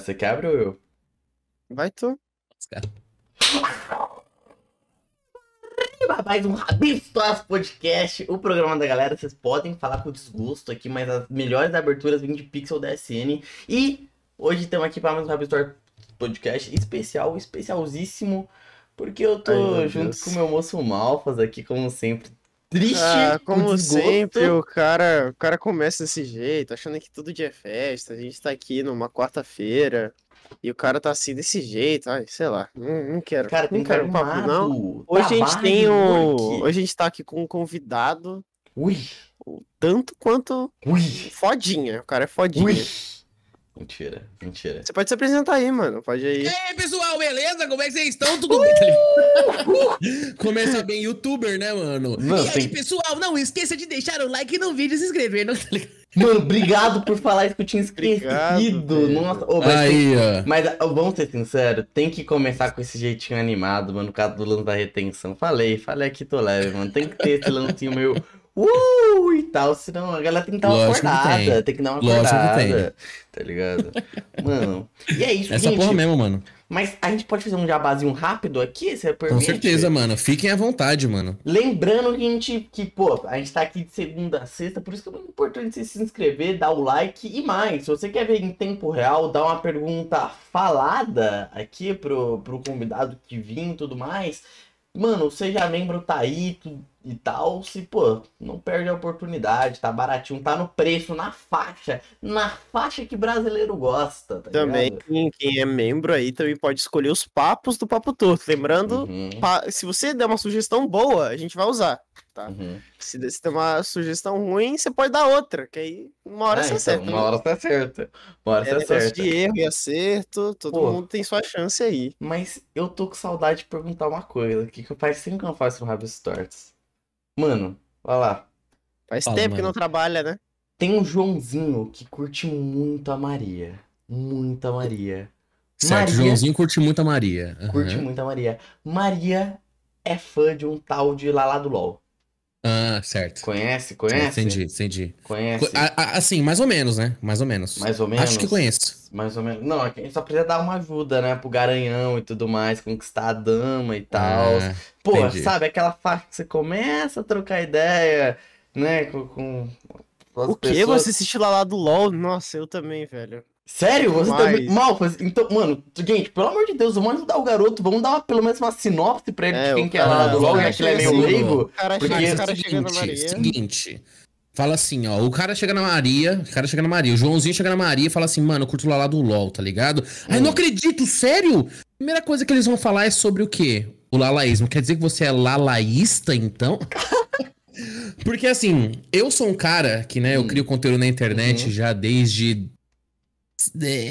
Você quebra ou eu? Vai tu. Mais um Rabistos Podcast, o programa da galera. Vocês podem falar com desgosto aqui, mas as melhores aberturas vêm de Pixel DSN. E hoje estamos aqui para mais um Rabistos Podcast especial, especialzíssimo, porque eu tô Ai, junto Deus. com o meu moço Malfas aqui, como sempre. Triste, Ah, com como sempre, o cara, o cara começa desse jeito, achando que todo dia é festa. A gente tá aqui numa quarta-feira e o cara tá assim desse jeito. Ai, sei lá, não, não quero. Cara, tem não quero papo, não. Hoje a gente tem o. Hoje a gente tá aqui com um convidado, Ui, tanto quanto ui, fodinha. O cara é fodinha. ui. Mentira, mentira. Você pode se apresentar aí, mano. Pode E aí. aí, pessoal, beleza? Como é que vocês estão? Tudo bem? Ligado? Começa bem youtuber, né, mano? Não, e aí, tem- pessoal, não esqueça de deixar o like no vídeo e se inscrever. Não... tá ligado? Mano, obrigado por falar isso que eu tinha esquecido. Nossa, ô, mas, tem- Aí, ó. mas vamos ser sinceros, tem que começar com esse jeitinho animado, mano, no caso do lance da retenção. Falei, falei aqui, tô leve, mano. Tem que ter esse lancinho meio. Uh, e tal, senão a galera tem que dar uma Lógico que acordada. tem. Tem. que dar uma Lógico que acordada. Tá ligado? Mano. E é isso, Essa gente. porra mesmo, mano. Mas a gente pode fazer um jabazinho rápido aqui, você Com permite? certeza, mano. Fiquem à vontade, mano. Lembrando que a gente, que, pô, a gente tá aqui de segunda a sexta, por isso que é muito importante você se inscrever, dar o like e mais. Se você quer ver em tempo real, dar uma pergunta falada aqui pro, pro convidado que vim e tudo mais. Mano, seja membro, tá aí tu- e tal. Se, pô, não perde a oportunidade, tá baratinho, tá no preço, na faixa, na faixa que brasileiro gosta, tá Também, quem, quem é membro aí também pode escolher os papos do Papo Torto. Lembrando, Uhum, pa- se você der uma sugestão boa, a gente vai usar. Tá? uhum. Se se der uma sugestão ruim, você pode dar outra, que aí uma hora É, você então, acerta. Uma né? hora você acerta. Uma hora É você acerta. de erro e acerto, todo Pô. mundo tem sua chance aí. Mas eu tô com saudade de perguntar uma coisa, que, que faz sempre que eu não faço no Rabis Torts. Mano, olha lá. Faz Fala, tempo que mano. não trabalha, né? Tem um Joãozinho que curte muito a Maria. Muito a Maria. Certo, Maria- Joãozinho curte muito a Maria. Aham. Curte muito a Maria. Maria é fã de um tal de Lala do LOL. Ah, certo. Conhece? Conhece? Entendi, entendi. Conhece? A- a- Assim, mais ou menos, né? Mais ou menos. Mais ou menos? Acho que conheço. Mais ou menos. Não, é que a gente só precisa dar uma ajuda, né? Pro garanhão e tudo mais, conquistar a dama e tal. Ah, Pô, Entendi. sabe aquela faixa que você começa a trocar ideia, né, com, com as O que? pessoas. Você assistiu lá, lá do LOL? Nossa, eu também, velho. Sério? Você Demais. também... Mal, faz- então, mano, gente, pelo amor de Deus, vamos ajudar o garoto, vamos dar uma- pelo menos uma sinopse pra ele É, de quem que é lá do o LoL, cara já que ele é meio assim, leigo. O cara, Porque é o seguinte, Maria. seguinte. Fala assim, ó. O cara chega na Maria, o cara chega na Maria, o Joãozinho chega na Maria e fala assim, mano, eu curto o Lalá do LOL, tá ligado? Aí Hum. não acredito, sério? Primeira coisa que eles vão falar é sobre o quê? O lalaísmo. Quer dizer que você é lalaísta, então? Porque assim, eu sou um cara que, né, eu Hum. crio conteúdo na internet Uhum. já desde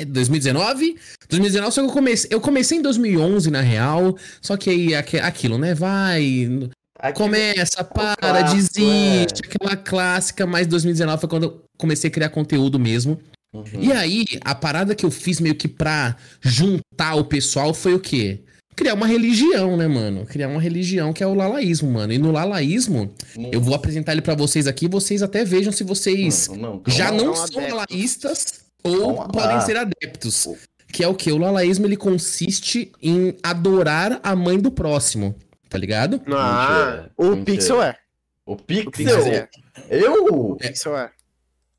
2019. 2019, só que eu comecei, eu comecei em 2011, na real. Só que aí, aque- aquilo, né, vai, Aqui- Começa, para, clássico, desiste, aquela clássica, mas 2019 foi quando eu comecei a criar conteúdo mesmo. Uhum. E aí, a parada que eu fiz meio que pra juntar o pessoal foi o quê? Criar uma religião, né, mano? Criar uma religião que é o lalaísmo, mano. E no lalaísmo, eu vou apresentar ele pra vocês aqui, vocês até vejam se vocês Não, não, já lá. não são lalaístas ou Calma podem ser adeptos. Que é o que? O lalaísmo, ele consiste em adorar a mãe do próximo, tá ligado? Ah, Mentira, o mentira. Pixel é. O O Pixel? Pixel é. Eu? O Pixel é.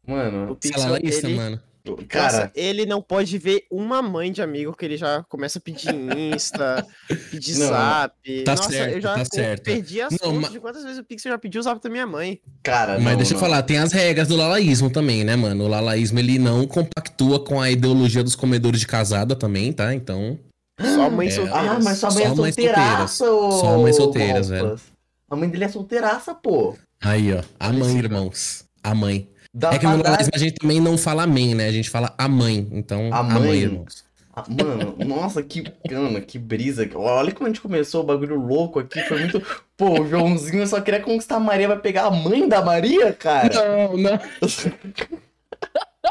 O Mano, é Pixel, lalaísta, ele, mano. Cara, Nossa, ele não pode ver uma mãe de amigo que ele já começa a pedir Insta, pedir Não, zap. tá Nossa, certo, eu já tá eu certo. perdi as Não, contas ma- de quantas vezes o Pixel já pediu o zap da minha mãe. cara, Mas não, deixa eu falar, tem as regras do lalaísmo também, né, mano? O lalaísmo, ele não compactua com a ideologia dos comedores de casada também, tá? Então, Só mãe É. solteira. Ah, mas sua mãe Só é mães solteiraça, ô, Só mães solteiras, Malpas. A mãe dele é solteiraça, pô. aí, ó. A mãe, irmãos. A mãe. Dá é que no dar- lalaísmo a gente também não fala amém, né? A gente fala a mãe. Então, A a mãe. mãe, irmãos. Mano, nossa, que cana, que brisa. Olha como a gente começou o bagulho louco aqui. Foi muito. Pô, o Joãozinho só queria conquistar a Maria, vai pegar a mãe da Maria, cara? Não, não.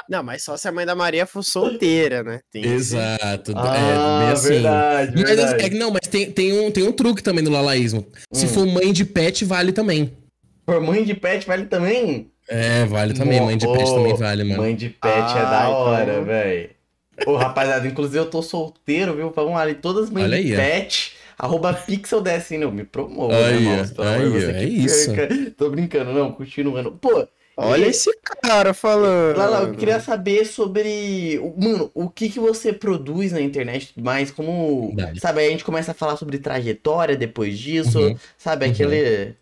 Não, mas só se a mãe da Maria for solteira, né? Tem Exato. é, Ah, bem assim. verdade, Mas verdade. é que não, mas tem, tem, um, tem um truque também no lalaísmo. Se Hum. for mãe de pet, vale também. Por mãe de pet vale também? É, vale também. Mãe de pet Ô, também vale, mano. Mãe de pet é Ah, da então- hora, véi. Ô, rapaziada, inclusive eu tô solteiro, viu? Vamos lá, todas as mães Olha de aí, pet, arroba pixeldessin, não, me promova, Aí, né, irmãos? Pelo amor de aí, Deus, é que isso. perca. Tô brincando, não, continuando. Pô, Olha E- esse cara falando. Lala, eu queria saber sobre. Mano, o que que você produz na internet e tudo mais? Como. Dale. Sabe, aí a gente começa a falar sobre trajetória depois disso. Uhum. Sabe, Uhum.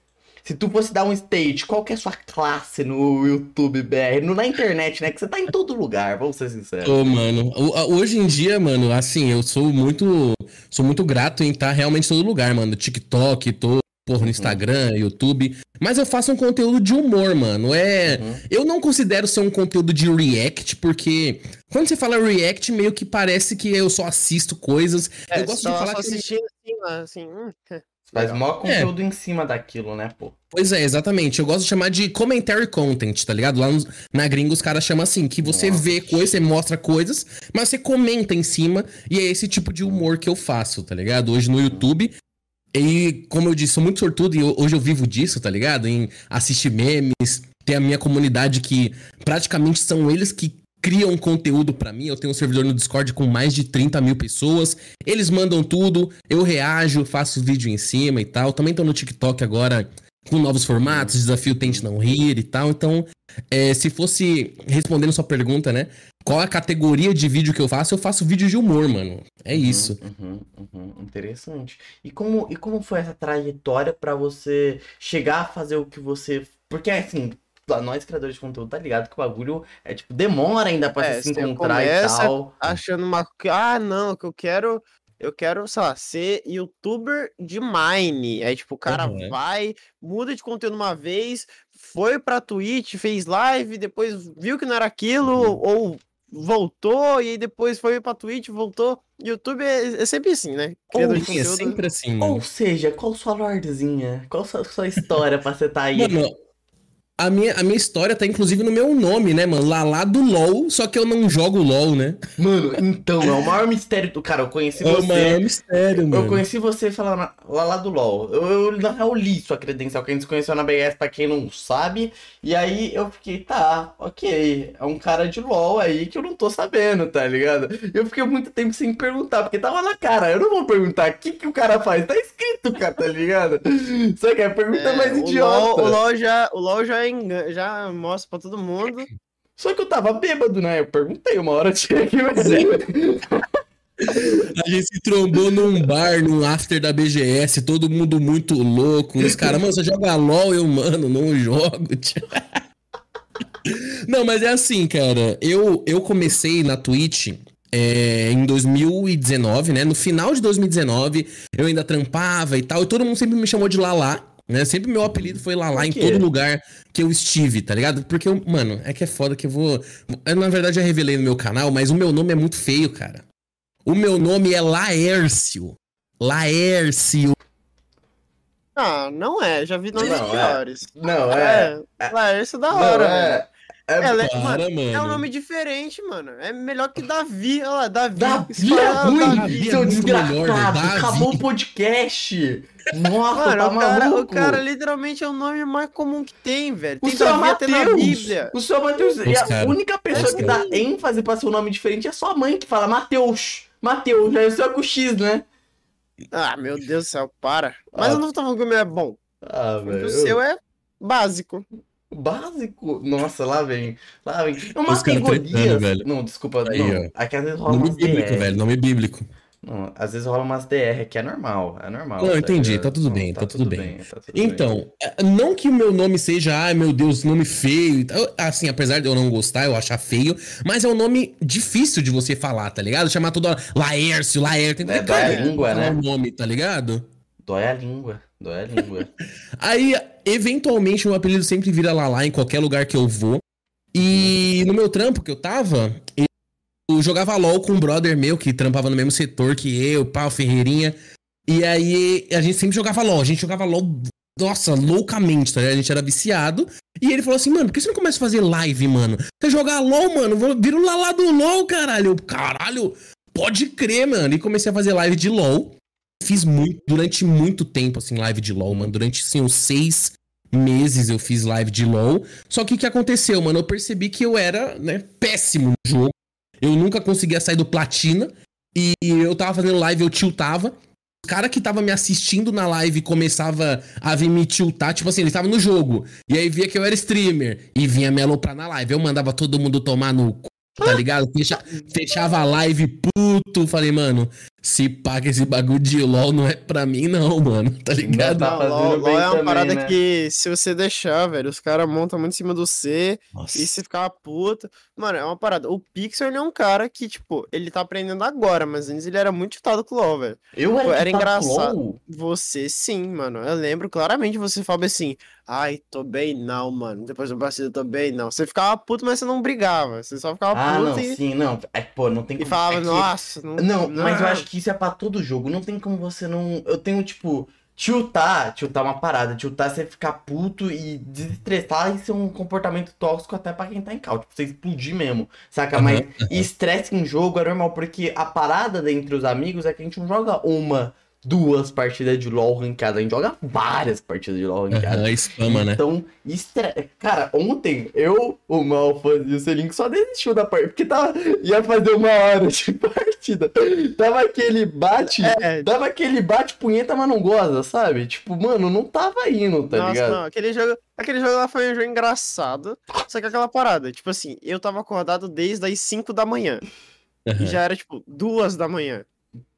Se tu fosse dar um stage, qual que é a sua classe no YouTube BR? No, na internet, né? Que você tá em todo lugar, vamos ser sinceros. Ô, mano, o- a- hoje em dia, mano, assim, eu sou muito, sou muito grato em estar realmente em todo lugar, mano. TikTok, tô, porra, no Instagram, YouTube. Mas eu faço um conteúdo de humor, mano. É, Uhum. eu não considero ser um conteúdo de react, porque quando você fala react, meio que parece que eu só assisto coisas. É, eu gosto só, de falar só que eu- assistindo assim, assim. Faz maior conteúdo em cima daquilo, né, pô? Pois é, exatamente. Eu gosto de chamar de commentary content, tá ligado? Lá nos- na gringa os caras chamam assim, que você Nossa. vê coisas, você mostra coisas, mas você comenta em cima, e é esse tipo de humor que eu faço, tá ligado? Hoje no YouTube. E, como eu disse, sou muito sortudo e eu- hoje eu vivo disso, tá ligado? Em assistir memes, ter a minha comunidade que praticamente são eles que criam conteúdo pra mim. Eu tenho um servidor no Discord com mais de 30 mil pessoas. Eles mandam tudo, eu reajo, faço vídeo em cima e tal. Também tô no TikTok agora com novos formatos, desafio Tente Não Rir e tal. Então, é, se fosse respondendo sua pergunta, né? Qual a categoria de vídeo que eu faço? Eu faço vídeo de humor, mano. É isso. Uhum, uhum, interessante. E como, e como foi essa trajetória pra você chegar a fazer o que você. Porque assim, pra nós criadores de conteúdo, tá ligado que o bagulho é tipo, demora ainda pra É, se encontrar e tal. Achando uma. Ah, não, que eu quero. Eu quero, sei lá, ser youtuber de Mine. Aí, tipo, o cara Uhum. vai, muda de conteúdo uma vez, foi pra Twitch, fez live, depois viu que não era aquilo, Uhum. ou voltou, e aí depois foi pra Twitch, voltou. YouTube é, é sempre assim, né? Criador de Sim, é sempre assim, mano. Ou seja, qual sua lorzinha? Qual sua, sua história pra você tá aí? Mano, a minha, a minha história tá inclusive no meu nome, né, mano? Lalá do LOL, só que eu não jogo LOL, né? Mano, então, é o maior mistério do cara. Eu conheci É o você. maior mistério, mano. Eu conheci você falando lá do LoL. Eu, eu, na real, li sua credencial, que a gente se conheceu na BS, pra quem não sabe. E aí eu fiquei, tá, ok. É um cara de LoL aí que eu não tô sabendo, tá ligado? Eu fiquei muito tempo sem perguntar, porque tava na cara. Eu não vou perguntar o que, que o cara faz. Tá escrito, cara, tá ligado? Só que a pergunta é, É, mais o idiota. LOL, o LOL já, o LOL já, engan- já mostra pra todo mundo. Só que eu tava bêbado, né? Eu perguntei uma hora, tinha que A gente se trombou num bar, num after da BGS, todo mundo muito louco. Os caras, mano, você joga LOL? Eu, mano, não jogo. tio. Não, mas é assim, cara. Eu, eu comecei na Twitch é, em 2019, né? No final de 2019, eu ainda trampava e tal. E todo mundo sempre me chamou de Lalá. Né? Sempre meu apelido foi Lalá em todo lugar que eu estive, tá ligado? Porque, eu, mano, é que é foda que eu vou. Eu, na verdade, já revelei no meu canal, mas o meu nome é muito feio, cara. O meu nome é Laércio. Laércio. Ah, não é, já vi nomes Não, é. piores. Não, é. É, Laércio é da Não, hora, é. velho. É, É, le- Para, mano, mano. é um nome diferente, mano. É melhor que Davi. Olha lá, Davi. Davi Você fala, é ah, ruim, Davi é seu melhor, desgraçado. Davi. Acabou o podcast. Nossa, Mano, tá o cara, maluco. o cara literalmente é o nome mais comum que tem, velho. O Tem seu Davi até na. Bíblia. O seu Matheus. E a cara. única pessoa Os que cara. dá ênfase pra seu nome diferente é sua mãe, que fala Matheus. Matheus, já é o seu com X, né? Ah, meu Deus do céu, para. Mas Ah. eu não tô falando que o meu é bom. Ah, O seu é básico. Básico. Nossa, lá vem. Lá vem. É tretando, velho. Não, desculpa. Aí, não. Aqui às vezes rola Nome bíblico, DR. velho. Nome bíblico. Não, às vezes rola umas DR, que é normal. É normal. Não, tá entendi, tá tudo Não, bem, tá tudo bem. tá tudo bem. Então, é, não que o meu nome seja, ai meu Deus, nome feio. Assim, apesar de eu não gostar, eu achar feio, mas é um nome difícil de você falar, tá ligado? Chamar toda hora Laércio, Laércio. É, dói a língua, né? o nome, tá ligado? Dói a língua. Dói a língua. Aí, eventualmente, meu apelido sempre vira Lalá em qualquer lugar que eu vou. E no meu trampo que eu tava, eu jogava LOL com um brother meu que trampava no mesmo setor que eu, pau, Ferreirinha. E aí a gente sempre jogava LOL. A gente jogava LOL, nossa, loucamente, tá ligado? A gente era viciado. E ele falou assim, mano, por que você não começa a fazer live, mano? Você jogar LOL, mano, vira o Lalá do LOL, caralho. Eu, Caralho, pode crer, mano. E comecei a fazer live de LOL. Fiz muito, durante muito tempo, assim, live de LOL, mano. Durante, assim, uns seis meses eu fiz live de LOL. Só que o que aconteceu, mano? Eu percebi que eu era, né, péssimo no jogo. Eu nunca conseguia sair do platina. E eu tava fazendo live, eu tiltava. O cara que tava me assistindo na live começava a vir me tiltar, tipo assim, ele tava no jogo. E aí via que eu era streamer. E vinha me aloprar na live. Eu mandava todo mundo tomar no cu, tá ligado? Fecha, fechava a live puto. Falei, mano, se paga esse bagulho de LOL não é pra mim, não, mano. Tá ligado? Tá Não, fazendo LOL, LOL é uma também, parada né? que, se você deixar, velho, os caras montam muito em cima do C Nossa. e você ficar puto. Mano, é uma parada. O Pixel, ele é um cara que, tipo, ele tá aprendendo agora, mas antes ele era muito chutado com o LOL, velho. Eu era, era engraçado. LOL. Você sim, mano. Eu lembro claramente você falava assim, ai, tô bem não, mano. Depois do partido, tô bem não. Você ficava puto, mas você não brigava. Você só ficava Ah, puto não, e, sim, não. É, pô, não tem e como. falava, é que- nossa, não. Não, mas eu acho que isso é pra todo jogo. Não tem como você não. Eu tenho, tipo, tiltar, tiltar é uma parada. Tiltar é você ficar puto e desestressar e ser um comportamento tóxico até pra quem tá em cal. Tipo, você explodir mesmo, saca? Mas estresse em jogo é normal, porque a parada entre os amigos é que a gente não joga uma, duas partidas de LOL ranqueada. A gente joga várias partidas de LOL ranqueada. Aham, spama, né? Então, estre... cara, ontem eu, o Malfaz e o Selink só desistiu da partida, porque tava... ia fazer uma hora de partida. Tava aquele bate, É, dava aquele bate punheta, mas não goza, sabe? Tipo, mano, não tava indo, tá Nossa, ligado? não, aquele jogo, aquele jogo lá foi um jogo engraçado, só que aquela parada, tipo assim, eu tava acordado desde as 5 da manhã, e Aham. já era tipo duas da manhã.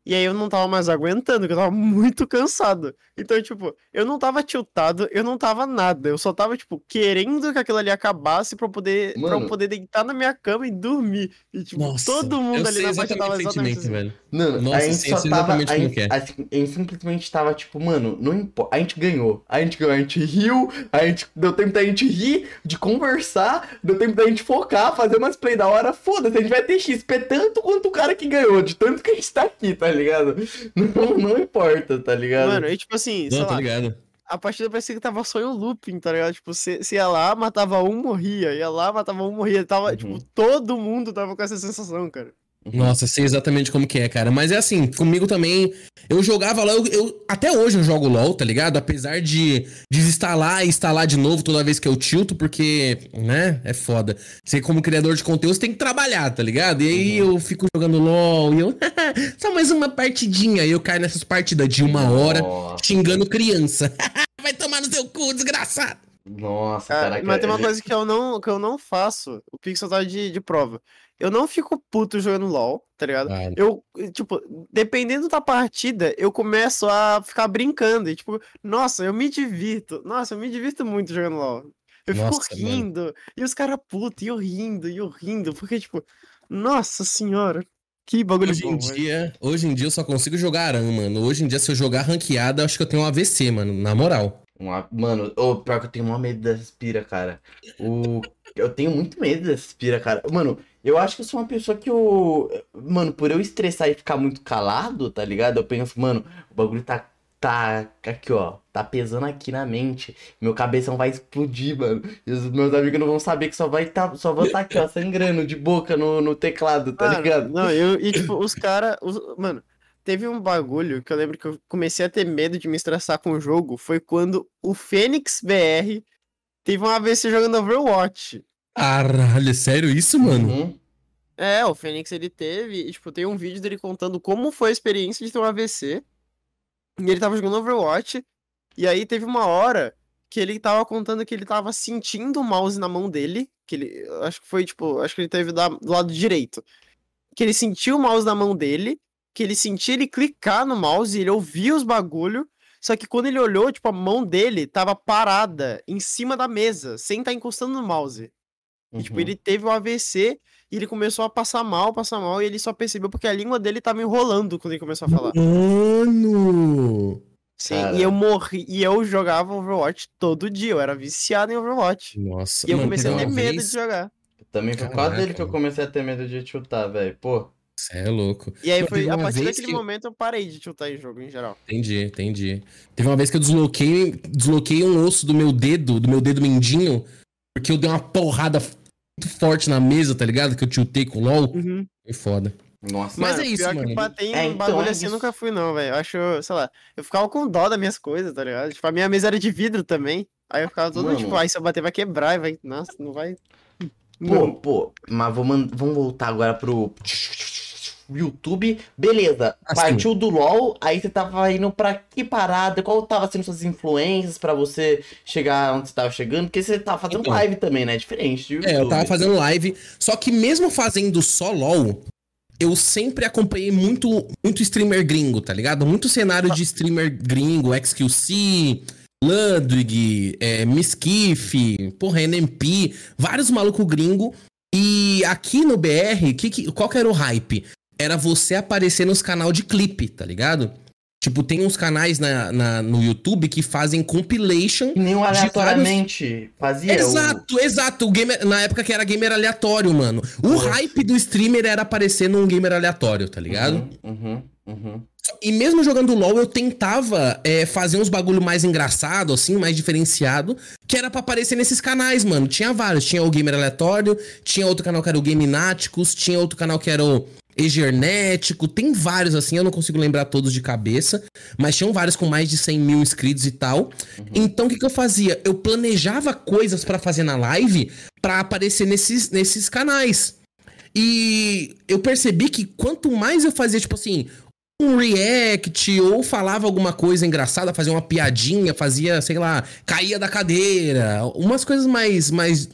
E aí eu não tava mais aguentando, porque eu tava muito cansado. Então, tipo, eu não tava tiltado, eu não tava nada. Eu só tava, tipo, querendo que aquilo ali acabasse pra eu poder, pra eu Mano. poder deitar na minha cama e dormir. E, tipo, Nossa, todo mundo ali na parte exatamente tava o exatamente assim. velho. Mano, Nossa, a gente sim, só tava. exatamente A como gente, é. assim, a gente simplesmente tava tipo, mano, não importa. A gente ganhou. A gente ganhou, a gente riu, a gente deu tempo da gente rir, de conversar, deu tempo da gente focar, fazer umas play da hora. Foda-se, a gente vai ter XP tanto quanto o cara que ganhou, de tanto que a gente tá aqui, tá ligado? Não, não importa, tá ligado? Mano, e tipo assim, sei Não, tô lá, ligado. a partida parecia que tava só em um looping, tá ligado? Tipo, você ia lá, matava um, morria. Ia lá, matava um, morria. Tava, Uhum. tipo, todo mundo tava com essa sensação, cara. Nossa, sei exatamente como que é, cara. Mas é assim, comigo também. Eu jogava lá, eu, eu- até hoje eu jogo LOL, tá ligado? Apesar de desinstalar e instalar de novo toda vez que eu tilto, porque, né, é foda. Você, como criador de conteúdo, você tem que trabalhar, tá ligado? E aí eu fico jogando LOL e eu. Só mais uma partidinha. E eu caio nessas partidas de uma hora Nossa, xingando criança. Vai tomar no seu cu, desgraçado. nossa, Cara, caraca. mas tem uma ele- coisa que eu não, que eu não faço. O Pixel tá de, de prova. Eu não fico puto jogando LOL, tá ligado? Ah, Eu, tipo, dependendo da partida, eu começo a ficar brincando. E, tipo, nossa, eu me divirto. Nossa, eu me divirto muito jogando LOL. Eu Nossa, fico mano. rindo. E os caras putos, e eu rindo, e eu rindo. Porque, tipo, nossa senhora, que bagulho Hoje em bom, velho. dia, hoje em dia eu só consigo jogar Aran, mano. Hoje em dia, se eu jogar ranqueada, eu acho que eu tenho um AVC, mano. Na moral. Uma- Mano, ô, pior que eu tenho maior medo dessas pira, cara. O... Eu tenho muito medo dessas pira, cara. Mano, eu acho que eu sou uma pessoa que eu. Mano, por eu estressar e ficar muito calado, tá ligado? Eu penso, mano, o bagulho tá. Tá aqui, ó. Tá pesando aqui na mente. Meu cabeção vai explodir, mano. E os meus amigos não vão saber que só vai tá, só vou tá aqui, ó, sangrando de boca no, no teclado, tá Mano, ligado? Não, eu, e tipo, os caras. Mano, teve um bagulho que eu lembro que eu comecei a ter medo de me estressar com o jogo. Foi quando o Fênix BR teve uma AVC jogando Overwatch. Caralho, é sério isso, mano? Uhum. É, o Fênix ele teve. Tipo, tem um vídeo dele contando como foi a experiência de ter um AVC. E ele tava jogando Overwatch. E aí teve uma hora que ele tava contando que ele tava sentindo o mouse na mão dele. Que ele. Acho que foi, tipo, acho que ele teve da- do lado direito. Que ele sentiu o mouse na mão dele. Que ele sentia ele clicar no mouse e ele ouvia os bagulho. Só que quando ele olhou, tipo, a mão dele tava parada em cima da mesa, sem estar encostando no mouse. E, tipo, Uhum. ele teve um AVC e ele começou a passar mal, passar mal, e ele só percebeu porque a língua dele tava enrolando quando ele começou a falar. Mano! Sim, Cara. e eu morri, e eu jogava Overwatch todo dia, eu era viciado em Overwatch. Nossa, E eu mano, comecei a ter medo vez- de jogar. Também foi por causa dele que eu comecei a ter medo de chutar, velho. Pô. Cê é louco. E aí foi a partir daquele que- momento eu parei de chutar em jogo em geral. Entendi, entendi. Teve uma vez que eu desloquei, desloquei um osso do meu dedo, do meu dedo mindinho, porque eu dei uma porrada muito forte na mesa, tá ligado? Que eu tiltei com o LOL. Foi foda. Nossa. Mas Mano, é isso, pior mano. que bater em É, então, bagulho é assim eu nunca fui não, velho. Eu acho, sei lá, eu ficava com dó das minhas coisas, tá ligado? Tipo, a minha mesa era de vidro também. Aí eu ficava todo Mano. tipo, ai, se eu bater vai quebrar, e vai, nossa, não vai. Pô, pô, mas vamos, vamos voltar agora pro YouTube. Beleza, Assim. partiu do LoL, aí você tava indo pra que parada? Qual tava sendo suas influências pra você chegar onde você tava chegando? Porque você tava fazendo Então. live também, né? Diferente de YouTube. É, eu tava fazendo live. Só que mesmo fazendo só LOL, eu sempre acompanhei muito, muito streamer gringo, tá ligado? Muito cenário de streamer gringo, XQC, Ludwig, é, Miskiff, porra, NMP, vários malucos gringo. E aqui no BR, que, que, qual que era o hype? Era você aparecer nos canal de clipe, tá ligado? Tipo, tem uns canais na, na- no YouTube que fazem compilation nem um vários- aleatoriamente fazia. o- Exato, exato. O gamer, na época que era gamer aleatório, mano. O Uhum. hype do streamer era aparecer num gamer aleatório, tá ligado? Uhum, uhum, uhum. E mesmo jogando LOL, eu tentava é, fazer uns bagulho mais engraçado, assim, mais diferenciado, que era pra aparecer nesses canais, mano. Tinha vários. Tinha o Gamer Aleatório, tinha outro canal que era o Game Náticos, tinha outro canal que era o Egernético. Tem vários, assim, eu não consigo lembrar todos de cabeça, mas tinham vários com mais de 100 mil inscritos e tal. Então, o que, que eu fazia? Eu planejava coisas pra fazer na live pra aparecer nesses, nesses canais. E eu percebi que quanto mais eu fazia, tipo assim, um react ou falava alguma coisa engraçada, fazia uma piadinha, fazia, sei lá, caía da cadeira, umas coisas mais mais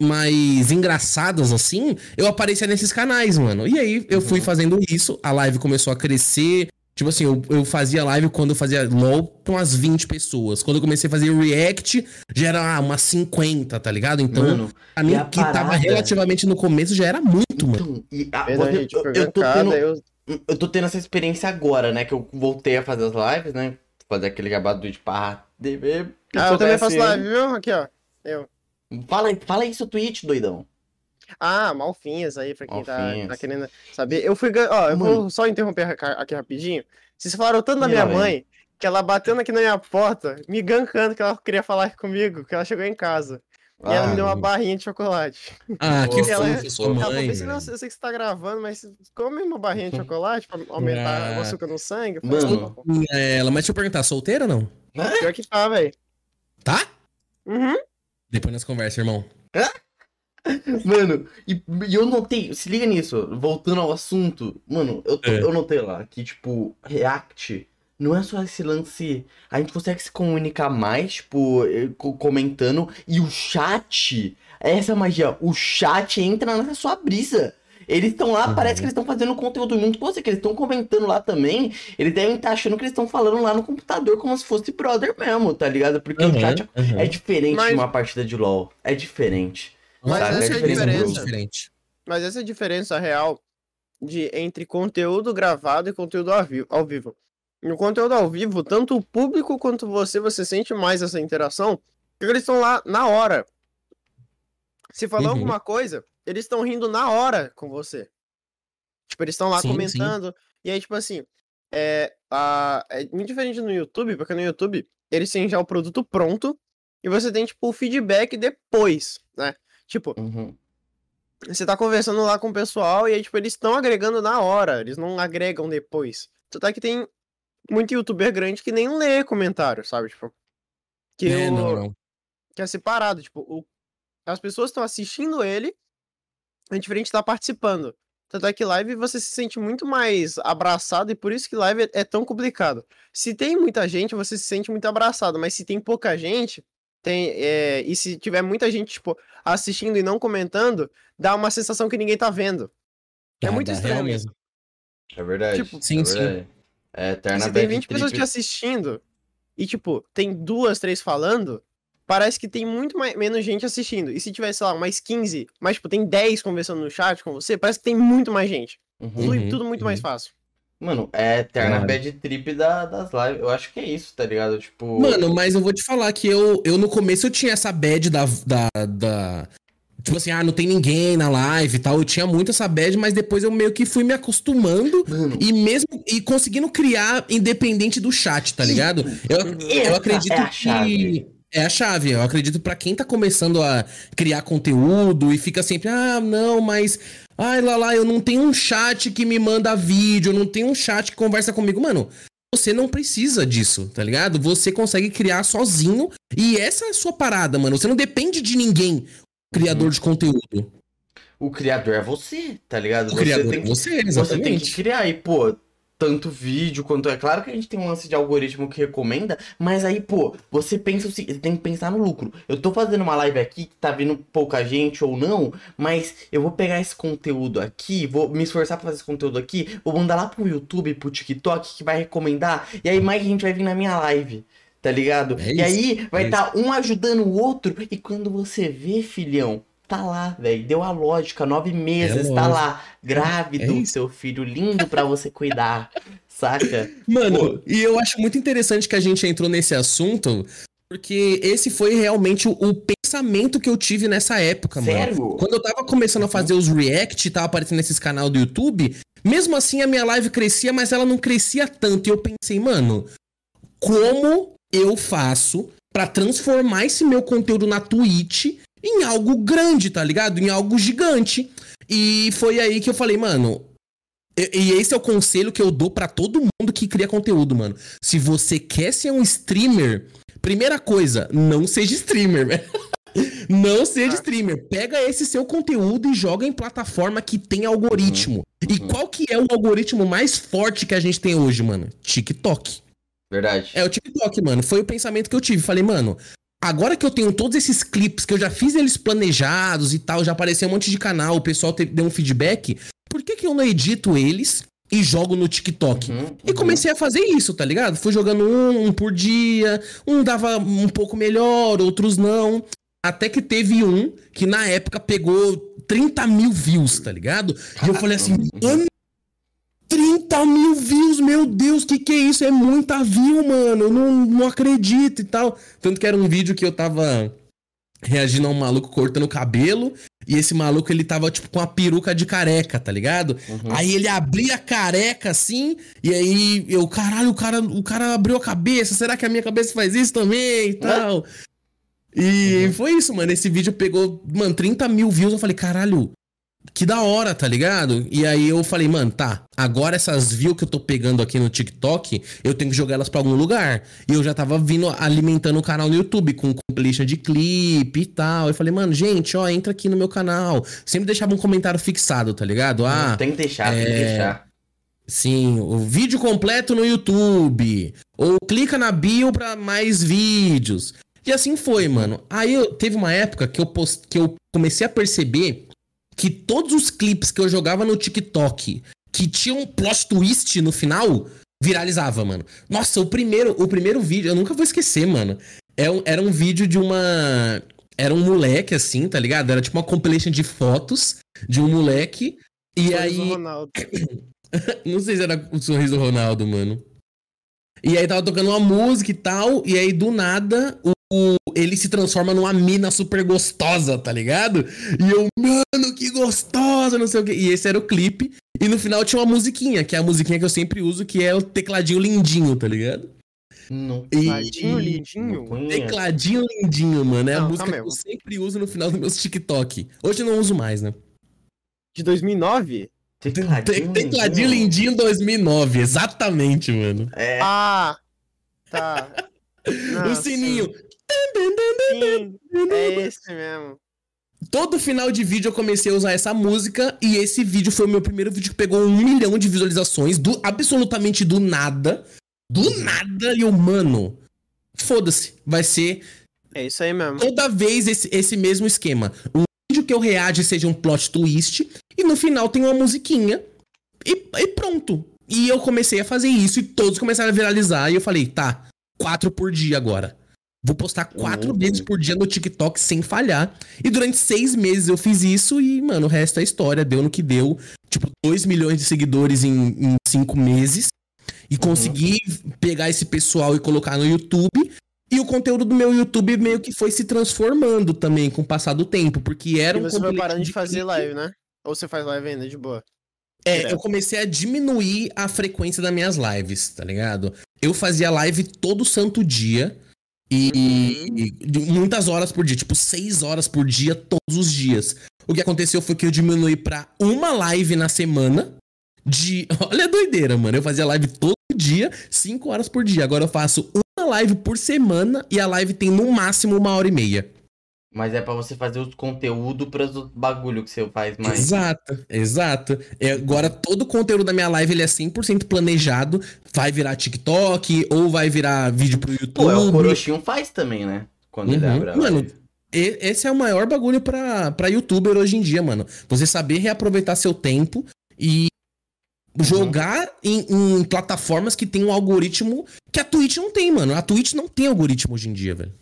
mais engraçadas assim, eu aparecia nesses canais, mano. E aí eu fui fazendo isso, a live começou a crescer. Tipo assim, eu, eu fazia live quando eu fazia LOL pra umas 20 pessoas. Quando eu comecei a fazer react, já era ah, umas 50, tá ligado? Então, Mano, pra mim, a que tava parada? relativamente no começo, já era muito, mano. então, e a- Verdade, eu, tipo, eu, eu tô tendo, eu- eu tô tendo essa experiência agora, né? Que eu voltei a fazer as lives, né? Fazer aquele gabado do Parra. Ah, eu também faço live, viu? Aqui, ó. Eu. Fala, aí- fala aí seu tweet, doidão. Ah, Malfinhas aí, pra quem tá, tá querendo saber. Eu fui. Ó, eu Mano. vou só interromper aqui- rapidinho. Vocês falaram tanto da minha vem. mãe que ela batendo aqui na minha porta, me gancando que ela queria falar comigo, que ela chegou em casa. E ela me deu uma Ah, barrinha de chocolate. Ah, que Pô, fofo, ela- sua Ela mãe. assim, eu sei que você tá gravando, mas come uma barrinha de chocolate pra aumentar Ah. o açúcar no sangue. Mano. "Tá bom." Ela, mas deixa eu perguntar, solteira ou não? Pior que tá, velho. Tá? Uhum. Depois nós conversa, irmão. Mano, e, e eu notei, se liga nisso, voltando ao assunto, mano, eu, É. eu notei lá que, tipo, React não é só esse lance. A gente consegue se comunicar mais, tipo, eh, co- comentando, e o chat, essa é a magia, o chat entra nessa sua brisa. Eles estão lá, Uhum. parece que eles estão fazendo conteúdo junto com você, que eles estão comentando lá também. Eles devem estar achando que eles estão falando lá no computador como se fosse brother mesmo, tá ligado? Porque o Uhum, chat uhum. é diferente Mas- de uma partida de LoL. É diferente. Mas sabe? essa é a diferença diferente. Mas essa é a diferença real de entre conteúdo gravado e conteúdo ao vivo. Ao vivo. No conteúdo ao vivo, tanto o público quanto você, você sente mais essa interação, porque eles estão lá na hora. Se falar Uhum. alguma coisa, eles estão rindo na hora com você. Tipo, eles estão lá Sim, sim. comentando. E aí, tipo assim, é, a, é muito diferente no YouTube, porque no YouTube eles têm já o produto pronto e você tem, tipo, o feedback depois, né? Tipo, Uhum. você tá conversando lá com o pessoal e aí, tipo, eles estão agregando na hora, eles não agregam depois. Tanto é que tem muito youtuber grande que nem lê comentário, sabe? Tipo, que, É, o- não, não. que é separado. Tipo, o- as pessoas estão assistindo ele, é diferente de estar participando. Tanto é que live você se sente muito mais abraçado e por isso que live é, é tão complicado. Se tem muita gente, você se sente muito abraçado, mas se tem pouca gente, tem, é, e se tiver muita gente, tipo, assistindo e não comentando, dá uma sensação que ninguém tá vendo. É Dá- muito dá estranho mesmo. É verdade. Tipo, Sim, é sim. verdade. É eterna Se tem bad 20 pessoas te assistindo e, tipo, tem duas, três falando, parece que tem muito mais, menos gente assistindo. E se tiver, sei lá, mais 15, mas, tipo, tem 10 conversando no chat com você, parece que tem muito mais gente. Uhum. Flui Uhum, tudo muito uhum. mais fácil. Mano, é eterna Claro. bad trip da, das lives. Eu acho que é isso, tá ligado? Tipo. Mano, mas eu vou te falar que eu, eu no começo eu tinha essa bad da, da, da- Tipo assim, ah, não tem ninguém na live e tal. Eu tinha muito essa bad, mas depois eu meio que fui me acostumando Mano, e mesmo. E conseguindo criar independente do chat, tá ligado? Eu, eu acredito é que. É a chave. Eu acredito pra quem tá começando a criar conteúdo e fica sempre, ah, não, mas. Ai, lá lá, eu não tenho um chat que me manda vídeo, eu não tenho um chat que conversa comigo. Mano, você não precisa disso, tá ligado? Você consegue criar sozinho e essa é a sua parada, mano. Você não depende de ninguém. criador de conteúdo? O criador é você, tá ligado? O você criador tem é que, você, você tem exatamente. que criar. E, pô, tanto vídeo quanto. É claro que a gente tem um lance de algoritmo que recomenda, mas aí, pô, você pensa o seguinte, tem que pensar no lucro. Eu tô fazendo uma live aqui que tá vindo pouca gente ou não, mas eu vou pegar esse conteúdo aqui, vou me esforçar pra fazer esse conteúdo aqui, vou mandar lá pro YouTube, pro TikTok, que vai recomendar, e aí mais gente vai vir na minha live. Tá ligado? É e isso, aí vai é estar um ajudando o outro, e quando você vê, filhão, tá lá, velho. Deu a lógica, nove meses, tá lógico. lá, grávido, É seu filho lindo pra você cuidar, saca? Mano, Pô. e eu acho muito interessante que a gente entrou nesse assunto, porque esse foi realmente o, o pensamento que eu tive nessa época, mano. Sério? Quando eu tava começando a fazer os react, tava aparecendo nesses canal do YouTube, mesmo assim a minha live crescia, mas ela não crescia tanto. E eu pensei, mano, como eu faço pra transformar esse meu conteúdo na Twitch em algo grande, tá ligado? Em algo gigante. E foi aí que eu falei, mano, e, esse é o conselho que eu dou pra todo mundo que cria conteúdo, mano. Se você quer ser um streamer, primeira coisa, não seja streamer, velho. Não seja Ah. streamer. Pega esse seu conteúdo e joga em plataforma que tem algoritmo. E uhum. qual que é o algoritmo mais forte que a gente tem hoje, mano? TikTok. Verdade. É o TikTok, mano. Foi o pensamento que eu tive. Falei, mano, agora que eu tenho todos esses clipes, que eu já fiz eles planejados e tal, já apareceu um monte de canal, o pessoal te- deu um feedback, por que, que eu não edito eles e jogo no TikTok? Uhum, E uhum. comecei a fazer isso, tá ligado? Fui jogando um, um por dia, um dava um pouco melhor, outros não. Até que teve um que na época pegou 30 mil views, tá ligado? E eu falei assim, mano, 30 mil views, meu Deus, que que é isso? É muita view, mano, eu não, não acredito e tal. Tanto que era um vídeo que eu tava reagindo a um maluco cortando o cabelo, e esse maluco ele tava tipo com a peruca de careca, tá ligado? Uhum. Aí ele abria a careca assim, e aí eu, caralho, o cara, o cara abriu a cabeça, será que a minha cabeça faz isso também e tal? E Uhum. foi isso, mano. Esse vídeo pegou, mano, 30 mil views. Eu falei, caralho, que da hora, tá ligado? E aí eu falei, mano, tá, agora essas views que eu tô pegando aqui no TikTok, eu tenho que jogar elas pra algum lugar. E eu já tava vindo alimentando o canal no YouTube com compilation de clipe e tal. Eu falei, mano, gente, ó, entra aqui no meu canal. Sempre deixava um comentário fixado, tá ligado? Ah, tem que deixar, tem que é, deixar. Sim, o vídeo completo no YouTube. Ou clica na bio pra mais vídeos. E assim foi, mano. Aí eu, teve uma época que eu, post, que eu comecei a perceber que todos os clipes que eu jogava no TikTok que tinham um plot twist no final, viralizava, mano. Nossa, o primeiro, o primeiro vídeo, eu nunca vou esquecer, mano. É era um vídeo de uma. Era um moleque, assim, tá ligado? Era tipo uma compilation de fotos de um moleque. E Sorriso aí. Ronaldo. Não sei se era o sorriso do Ronaldo, mano. E aí tava tocando uma música e tal, e aí do nada o, o- ele se transforma numa mina super gostosa, tá ligado? E eu, mano, que gostosa, não sei o quê. E esse era o clipe. E no final tinha uma musiquinha, que é a musiquinha que eu sempre uso, que é o tecladinho lindinho, tá ligado? Não. E- Tadinho, lindinho. Tecladinho lindinho, mano. É a Não, música calma que eu sempre uso no final dos meus TikTok. Hoje eu não uso mais, né? De 2009? Te- Tecladinho, Tecladinho lindinho 2009, exatamente, mano. É. Ah! Tá. O sininho. Sim, é esse mesmo. Todo final de vídeo eu comecei a usar essa música e esse vídeo foi o meu primeiro vídeo que pegou um milhão de visualizações, do absolutamente do nada. Do nada, e eu, mano, foda-se, vai ser É isso aí mesmo. toda vez esse, esse mesmo esquema. Um vídeo que eu reage seja um plot twist e no final tem uma musiquinha e, e pronto. E eu comecei a fazer isso e todos começaram a viralizar e eu falei, tá, quatro por dia agora. Vou postar quatro Uhum. vezes por dia no TikTok sem falhar. E durante seis meses eu fiz isso e, mano, o resto é história. Deu no que deu. Tipo, 2 milhões de seguidores em, em cinco meses. E consegui pegar esse pessoal e colocar no YouTube. E o conteúdo do meu YouTube meio que foi se transformando também com o passar do tempo. Porque era E um você vai compilation parando de fazer clipe. live, né? Ou você faz live ainda, de boa? É, Direto. eu comecei a diminuir a frequência das minhas lives, tá ligado? Eu fazia live todo santo dia. E, e de muitas horas por dia, tipo seis horas por dia, todos os dias. O que aconteceu foi que eu diminui pra uma live na semana. De. Olha a doideira, mano. Eu fazia live todo dia, cinco horas por dia. Agora eu faço uma live por semana e a live tem no máximo uma hora e meia. Mas é pra você fazer os conteúdos para os bagulho que você faz mais. Exato, exato. É, agora todo o conteúdo da minha live ele é 100% planejado. Vai virar TikTok ou vai virar vídeo pro YouTube. Pô, é o Corochinho faz também, né? Quando ele Uhum. abre a Mano, live. Esse é o maior bagulho pra, pra youtuber hoje em dia, mano. Você saber reaproveitar seu tempo e Uhum. jogar em, em plataformas que tem um algoritmo que a Twitch não tem, mano. A Twitch não tem algoritmo hoje em dia, velho.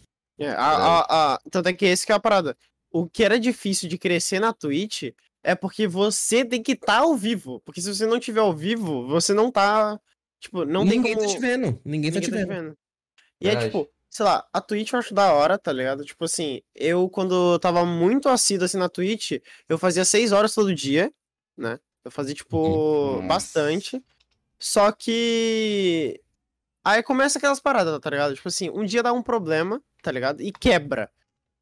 É, a, a, a, tanto é que esse que é a parada. O que era difícil de crescer na Twitch é porque você tem que estar ao vivo. Porque se você não tiver ao vivo, você não tá. Tipo, não tem Ninguém como. tá te vendo. Ninguém, tá te ninguém vendo. E é Verdade. tipo, sei lá, a Twitch eu acho da hora, tá ligado? Tipo assim, eu quando tava muito assíduo assim na Twitch, eu fazia seis horas todo dia, né? Eu fazia, tipo, Uhum. bastante. Só que. Aí começa aquelas paradas, tá ligado? Tipo assim, um dia dá um problema, tá ligado? E quebra.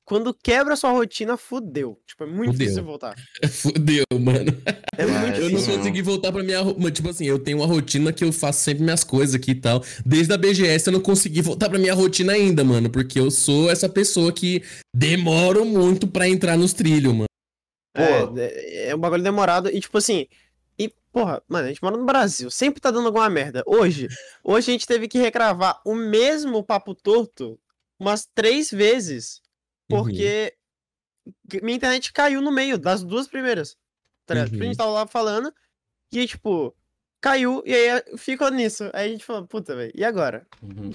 Quando quebra a sua rotina, fudeu. Tipo, é muito Fudeu. difícil voltar. Fudeu, mano. É muito Eu não difícil. Consegui voltar pra minha. ro- mas, Tipo assim, eu tenho uma rotina que eu faço sempre minhas coisas aqui e tal. Desde a BGS eu não consegui voltar pra minha rotina ainda, mano. Porque eu sou essa pessoa que demoro muito pra entrar nos trilhos, mano. Pô. É, é um bagulho demorado e, tipo assim. E, porra, mano, a gente mora no Brasil, sempre tá dando alguma merda. Hoje, hoje a gente teve que regravar o mesmo papo torto umas três vezes, porque que- minha internet caiu no meio das duas primeiras. Tá? Tipo, a Uhum. gente tava lá falando, e tipo, caiu, e aí ficou nisso. Aí a gente falou, puta, velho, e agora? Uhum.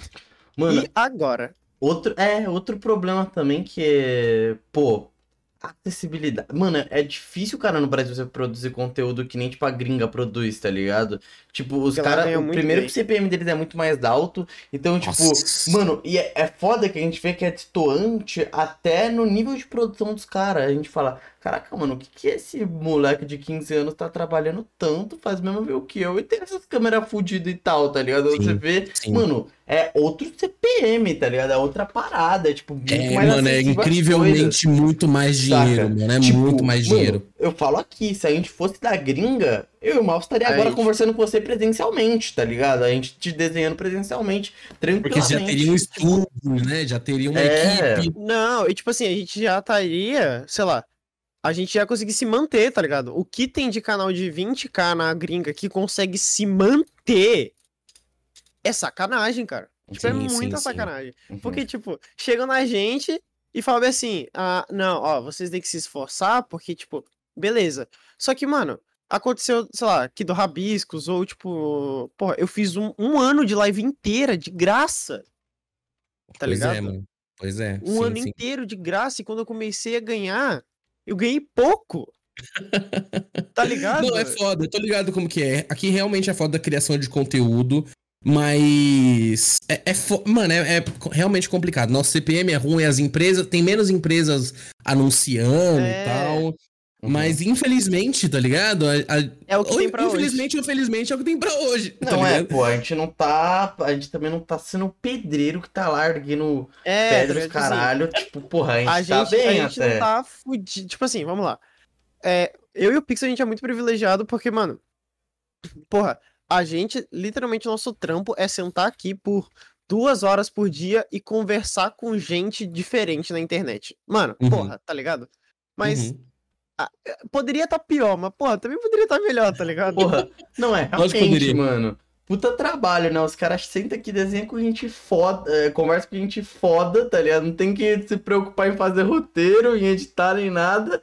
Mano, E agora? Outro, é, outro problema também que é, pô, acessibilidade. Mano, é difícil, cara, no Brasil você produzir conteúdo que nem, tipo, a gringa produz, tá ligado? Tipo, os caras, primeiro bem. que o CPM deles é muito mais alto, então, tipo, Nossa. mano, e é, é foda que a gente vê que é destoante até no nível de produção dos caras. A gente fala, caraca, mano, o que que esse moleque de 15 anos tá trabalhando tanto, faz mesmo ver o que eu, e tem essas câmeras fodidas e tal, tá ligado? Sim, Você vê, sim. mano, é outro CPM, tá ligado? É outra parada, é tipo, muito É, mais mano, é incrivelmente muito mais dinheiro, Saca? mano. É Tipo, muito mais mano, dinheiro. eu falo aqui, se a gente fosse da gringa, eu e o Mal estaria Aí, agora tipo- conversando com você presencialmente, tá ligado? A gente te desenhando presencialmente, tranquilamente. Porque já teria um estúdio, né? Já teria uma É. equipe. Não, e tipo assim, a gente já estaria, sei lá, a gente já conseguir se manter, tá ligado? O que tem de canal de 20k na gringa que consegue se manter é sacanagem, cara. Tipo, é Sim, sim, muita sim. sacanagem. Uhum. Porque, tipo, chega na gente e fala bem assim, ah, não, ó, vocês têm que se esforçar, porque, tipo, beleza. Só que, mano, aconteceu, sei lá, aqui do Rabiscos, ou, tipo, porra, eu fiz um, um ano de live inteira, de graça, tá pois ligado? é, mano. Pois é. um ano inteiro de graça e quando eu comecei a ganhar, eu ganhei pouco. tá ligado? Não, é foda, eu tô ligado como que é. Aqui realmente é foda da criação de conteúdo, mas. É, é fo- Mano, é, é realmente complicado. Nosso CPM é ruim, as empresas. Tem menos empresas anunciando É. e tal. Uhum. Mas infelizmente, tá ligado? A- a- É o que ou- tem pra hoje. infelizmente ou felizmente é o que tem pra hoje. tá Não, é, ligado? pô, a gente não tá. A gente também não tá sendo o pedreiro que tá lá erguendo É, tá pedras, ligado? Tipo assim, caralho. Tipo, porra, a gente, a tá gente, bem a gente até. não tá fudido. Tipo assim, vamos lá. É, eu e o Pix, a gente é muito privilegiado porque, mano, porra, a gente, literalmente, nosso trampo é sentar aqui por duas horas por dia e conversar com gente diferente na internet. Mano, Uhum. porra, tá ligado? Mas Uhum. Poderia estar pior, mas, porra, também poderia estar melhor, tá ligado? Porra, não é, realmente, mano. Puta trabalho, né? Os caras sentam aqui, desenham com gente foda, é, conversa com gente foda, tá ligado? Não tem que se preocupar em fazer roteiro, em editar nem nada.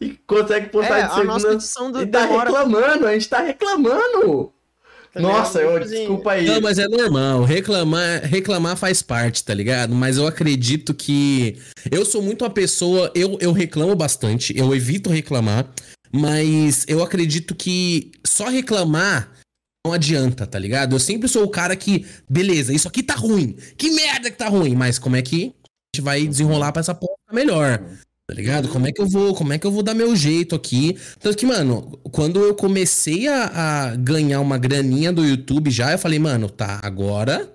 E consegue postar é, de a nossa segunda. edição do, E tá demora. reclamando, a gente tá reclamando. Tá? Nossa, eu, desculpa aí. Não, mas é normal. Reclamar, reclamar faz parte, tá ligado? Mas eu acredito que. Eu sou muito uma pessoa. Eu, eu reclamo bastante, eu evito reclamar. Mas eu acredito que só reclamar não adianta, tá ligado? Eu sempre sou o cara que. Beleza, isso aqui tá ruim. Que merda que tá ruim. Mas como é que a gente vai desenrolar pra essa porra melhor? Tá ligado? Como é que eu vou, como é que eu vou dar meu jeito aqui? Tanto que, mano, quando eu comecei a, a ganhar uma graninha do YouTube já, eu falei, mano, tá, agora.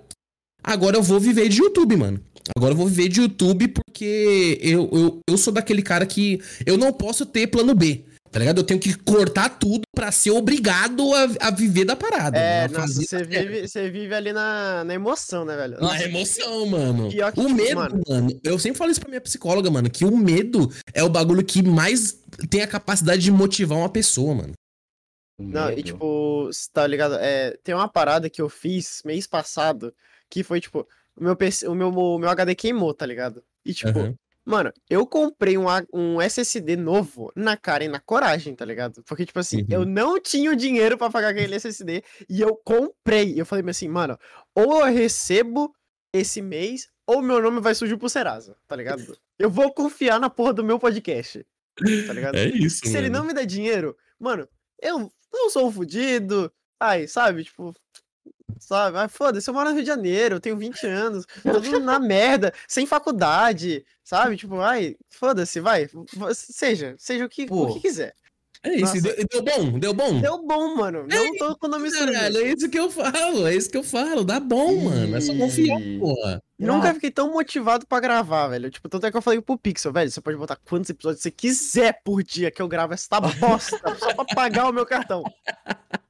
Agora eu vou viver de YouTube, mano. Agora eu vou viver de YouTube porque eu, eu, eu sou daquele cara que eu não posso ter plano B. Tá ligado? Eu tenho que cortar tudo pra ser obrigado a, a viver da parada. É, né? Nossa, você vive, você vive ali na, na emoção, né, velho? Na emoção, mano. O medo, mano- mano. eu sempre falo isso pra minha psicóloga, mano, que o medo é o bagulho que mais tem a capacidade de motivar uma pessoa, mano. Não, e tipo, tá ligado? É, tem uma parada que eu fiz mês passado que foi, tipo, o meu, PC, o meu, o meu HD queimou, tá ligado? E, tipo, Aham. Mano, eu comprei um, um SSD novo na cara e na coragem, tá ligado? Porque, tipo assim, Uhum. eu não tinha o dinheiro pra pagar aquele SSD e eu comprei. Eu falei assim, mano, ou eu recebo esse mês, ou meu nome vai surgir pro Serasa, tá ligado? Eu vou confiar na porra do meu podcast, tá ligado? É isso, Se ele não me der dinheiro, mano, eu não sou um fudido. Ai, sabe, tipo. Sabe? Ai, foda-se, eu moro no Rio de Janeiro, eu tenho 20 anos, todo na merda, sem faculdade, sabe? Tipo, ai, foda-se, vai. Seja, seja o que, o que quiser. É isso, Nossa. deu, deu bom, deu bom. Deu bom, mano. Não tô com o nome sujo. Caralho, é isso que eu falo, é isso que eu falo. Dá bom, mano. É só confiar, porra. Nunca fiquei tão motivado pra gravar, velho. Tipo, tanto é que eu falei pro Pixel, velho, você pode botar quantos episódios você quiser por dia que eu gravo essa bosta, só pra pagar o meu cartão.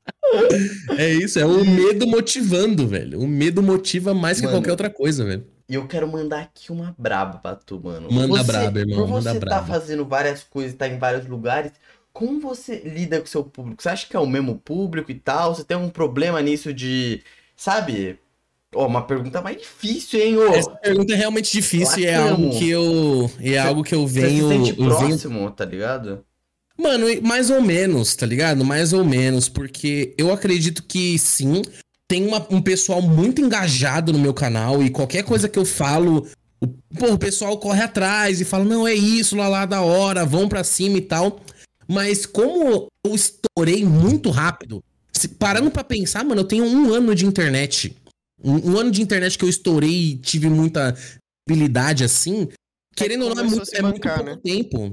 É isso, é o medo motivando, velho. O medo motiva mais que Mano. qualquer outra coisa, velho. E eu quero mandar aqui uma braba pra tu, mano. Manda Você- braba, irmão, Por manda você tá braba. fazendo várias coisas, tá em vários lugares, como você lida com o seu público? Você acha que é o mesmo público e tal? Você tem um problema nisso de, sabe? Ó, uma pergunta mais difícil, hein, ô? Essa pergunta é realmente difícil e é Claro. algo que eu. É algo que eu Você venho. se sente eu venho próximo, tá ligado? Mano, mais ou menos, tá ligado? Mais ou menos, porque eu acredito que sim, tem uma- um pessoal muito engajado no meu canal e qualquer coisa que eu falo, o, pô, o pessoal corre atrás e fala, não, é isso, lá lá da hora, vão pra cima e tal. Mas como eu estourei muito rápido, se- parando pra pensar, mano, eu tenho um ano de internet. Um, um ano de internet que eu estourei e tive muita habilidade assim. Querendo ou não, é muito, é muito pouco né? tempo.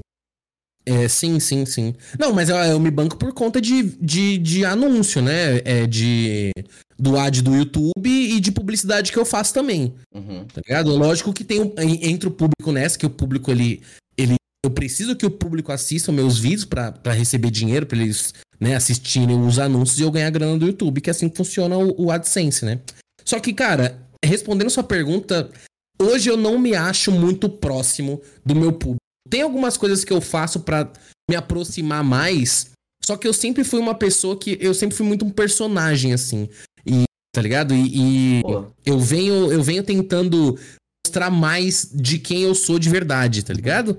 É, sim, sim, sim. Não, mas eu, eu me banco por conta de, de, de anúncio, né? É, de, do ad do YouTube e de publicidade que eu faço também, Uhum. tá ligado? Lógico que tem um, en- entre o público nessa, que o público, ele, ele... Eu preciso que o público assista meus vídeos pra receber dinheiro, pra eles né, assistirem os anúncios e eu ganhar grana do YouTube, que é assim que funciona o, o AdSense, né? Só que, cara, respondendo sua pergunta, hoje eu não me acho muito próximo do meu público. Tem algumas coisas que eu faço pra me aproximar mais, só que eu sempre fui uma pessoa que eu sempre fui muito um personagem assim. E tá ligado? E, e eu venho eu venho tentando mostrar mais de quem eu sou de verdade, tá ligado?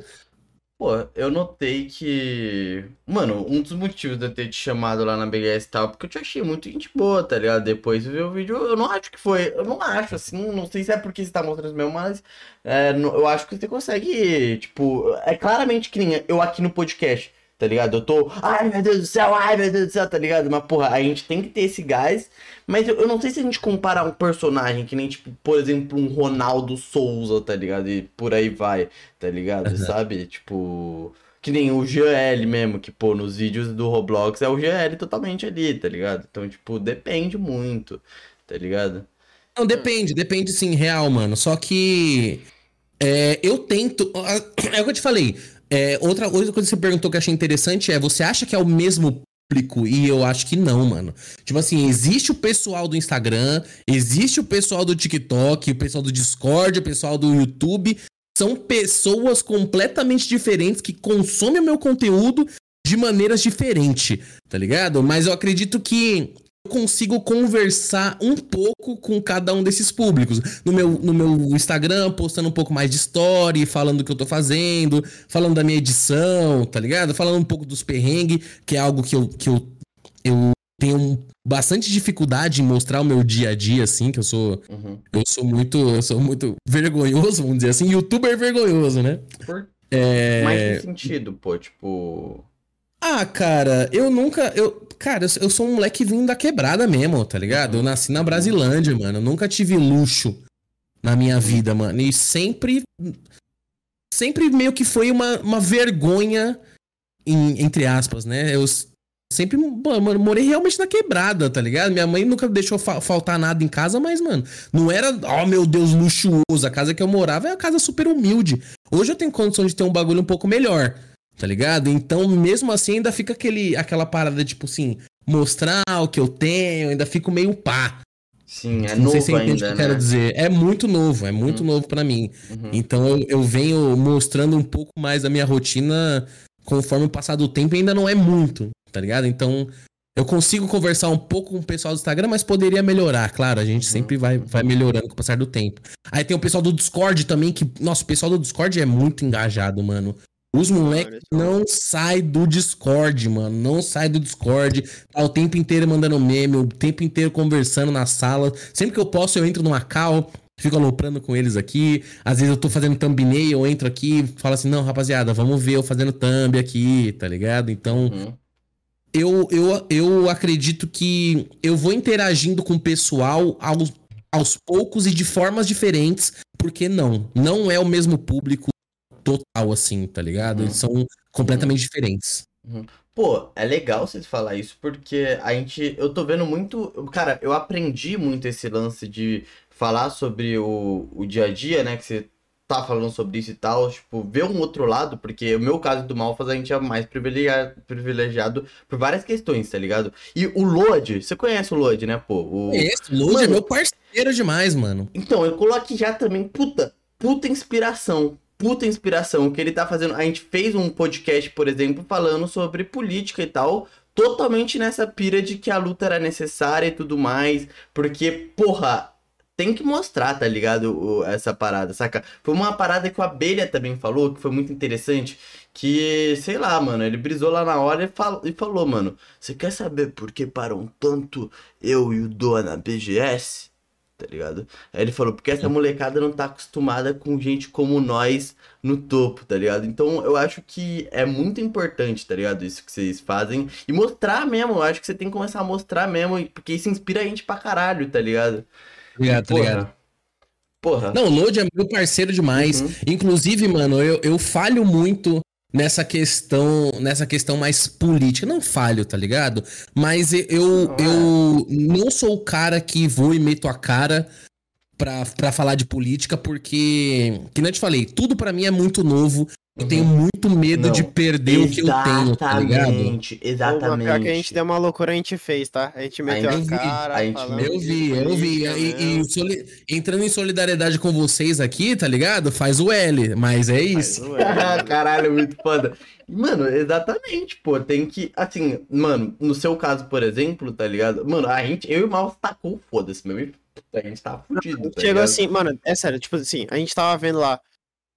Pô, eu notei que. Mano, um dos motivos de eu ter te chamado lá na BGS e tal, porque eu te achei muito gente boa, tá ligado? Depois de ver o vídeo, eu não acho que foi. Eu não acho, assim, não sei se é porque você tá mostrando mesmo, mas é, eu acho que você consegue. Tipo, é claramente que nem eu aqui no podcast, tá ligado? Eu tô. Ai meu Deus do céu, ai meu Deus do céu, tá ligado? Mas, porra, a gente tem que ter esse gás. Mas eu, eu não sei se a gente comparar um personagem que nem, tipo, por exemplo, um Ronaldo Souza, tá ligado? E por aí vai, tá ligado? Sabe? Tipo. Que nem o GL mesmo, que, pô, nos vídeos do Roblox é o GL totalmente ali, tá ligado? Então, tipo, depende muito, tá ligado? Não, depende, depende sim, real, mano. Só que é, eu tento. É o que eu te falei. É, outra, outra coisa que você perguntou que eu achei interessante é: você acha que é o mesmo público? E eu acho que não, mano. Tipo assim, existe o pessoal do Instagram, existe o pessoal do TikTok, o pessoal do Discord, o pessoal do YouTube. São pessoas completamente diferentes que consomem o meu conteúdo de maneiras diferentes, tá ligado? Mas eu acredito que consigo conversar um pouco com cada um desses públicos. No meu, no meu Instagram, postando um pouco mais de story, falando do que eu tô fazendo, falando da minha edição, tá ligado? Falando um pouco dos perrengues, que é algo que eu, que eu, eu tenho bastante dificuldade em mostrar o meu dia a dia, assim, que eu sou, Uhum. eu sou muito, eu sou muito vergonhoso, vamos dizer assim, youtuber vergonhoso, né? Por... É... Mas que sentido, pô, tipo. Ah, cara, eu nunca. Eu, cara, eu, sou um moleque vindo da quebrada mesmo, tá ligado? Eu nasci na Brasilândia, mano. Eu nunca tive luxo na minha vida, mano. E sempre. Sempre meio que foi uma, uma vergonha, em- entre aspas, né? Eu sempre, mano, morei realmente na quebrada, tá ligado? Minha mãe nunca deixou fa- faltar nada em casa, mas, mano, não era, oh meu Deus, luxuoso. A casa que eu morava é uma casa super humilde. Hoje eu tenho condição de ter um bagulho um pouco melhor. Tá ligado? Então, mesmo assim, ainda fica aquele, aquela parada, tipo assim, mostrar o que eu tenho, ainda fico meio pá. Sim, é Não novo sei se você entende o ainda, que eu né? quero dizer. É muito novo, é muito Uhum. novo pra mim. Uhum. Então eu, eu venho mostrando um pouco mais da minha rotina conforme o passar do tempo ainda não é muito, tá ligado? Então eu consigo conversar um pouco com o pessoal do Instagram, mas poderia melhorar, claro. A gente Uhum. sempre vai, vai melhorando com o passar do tempo. Aí tem o pessoal do Discord também, que. Nossa, o pessoal do Discord é muito engajado, mano. Os moleques não sai do Discord, mano. Não sai do Discord. Tá o tempo inteiro mandando meme, o tempo inteiro conversando na sala. Sempre que eu posso, eu entro numa call, fico aloprando com eles aqui. Às vezes eu tô fazendo thumbnail, eu entro aqui e falo assim, não, rapaziada, vamos ver eu fazendo thumb aqui, tá ligado? Então, Uhum. eu, eu, eu acredito que eu vou interagindo com o pessoal aos, aos poucos e de formas diferentes, porque não, não é o mesmo público total assim, tá ligado? Uhum. Eles são completamente diferentes. Pô, é legal vocês falar isso, porque a gente. Eu tô vendo muito. Cara, eu aprendi muito esse lance de falar sobre o, o dia a dia, né? Que você tá falando sobre isso e tal. Tipo, ver um outro lado, porque o meu caso do Malfas a gente é mais privilegiado, privilegiado por várias questões, tá ligado? E o Lodi, você conhece o Lodi, né, pô? O... Esse, Lud é Mano. meu parceiro demais, mano. Então, eu coloquei já também, puta, puta inspiração. Puta inspiração. O que ele tá fazendo. A gente fez um podcast, por exemplo, falando sobre política e tal. Totalmente nessa pira de que a luta era necessária e tudo mais. Porque, porra, tem que mostrar, tá ligado? Essa parada, saca? Foi uma parada que o Abelha também falou, que foi muito interessante. Que, sei lá, mano, ele brisou lá na hora e, fal e falou, mano, você quer saber por que param tanto eu e o Doa na BGS? Tá ligado? Aí ele falou, porque essa molecada não tá acostumada com gente como nós no topo, tá ligado? Então eu acho que é muito importante, tá ligado? Isso que vocês fazem. E mostrar mesmo, eu acho que você tem que começar a mostrar mesmo, porque isso inspira a gente pra caralho, tá ligado? Obrigado, tá Porra. ligado? Porra. Não, o Lodi é meu parceiro demais. Uhum. Inclusive, mano, eu, eu falho muito nessa questão, nessa questão mais política. Não falho, tá ligado? Mas eu, eu, Ah. eu não sou o cara que vou e meto a cara pra, pra falar de política, porque, que nem eu te falei, tudo pra mim é muito novo. Eu Uhum. tenho muito medo Não. de perder o que eu tenho, tá ligado? Exatamente, exatamente. pior que a gente deu uma loucura, a gente fez, tá? A gente meteu a vi, cara, a gente Eu vi, eu vi. E, e soli- entrando em solidariedade com vocês aqui, tá ligado? Faz o L, mas é isso. Caralho, muito foda. Mano, exatamente, pô. Tem que. Assim, mano, no seu caso, por exemplo, tá ligado? Mano, a gente. Eu e o Mal tacou o foda-se e A gente tá fudido. Tá Chegou ligado? assim, mano, é sério, tipo assim, a gente tava vendo lá.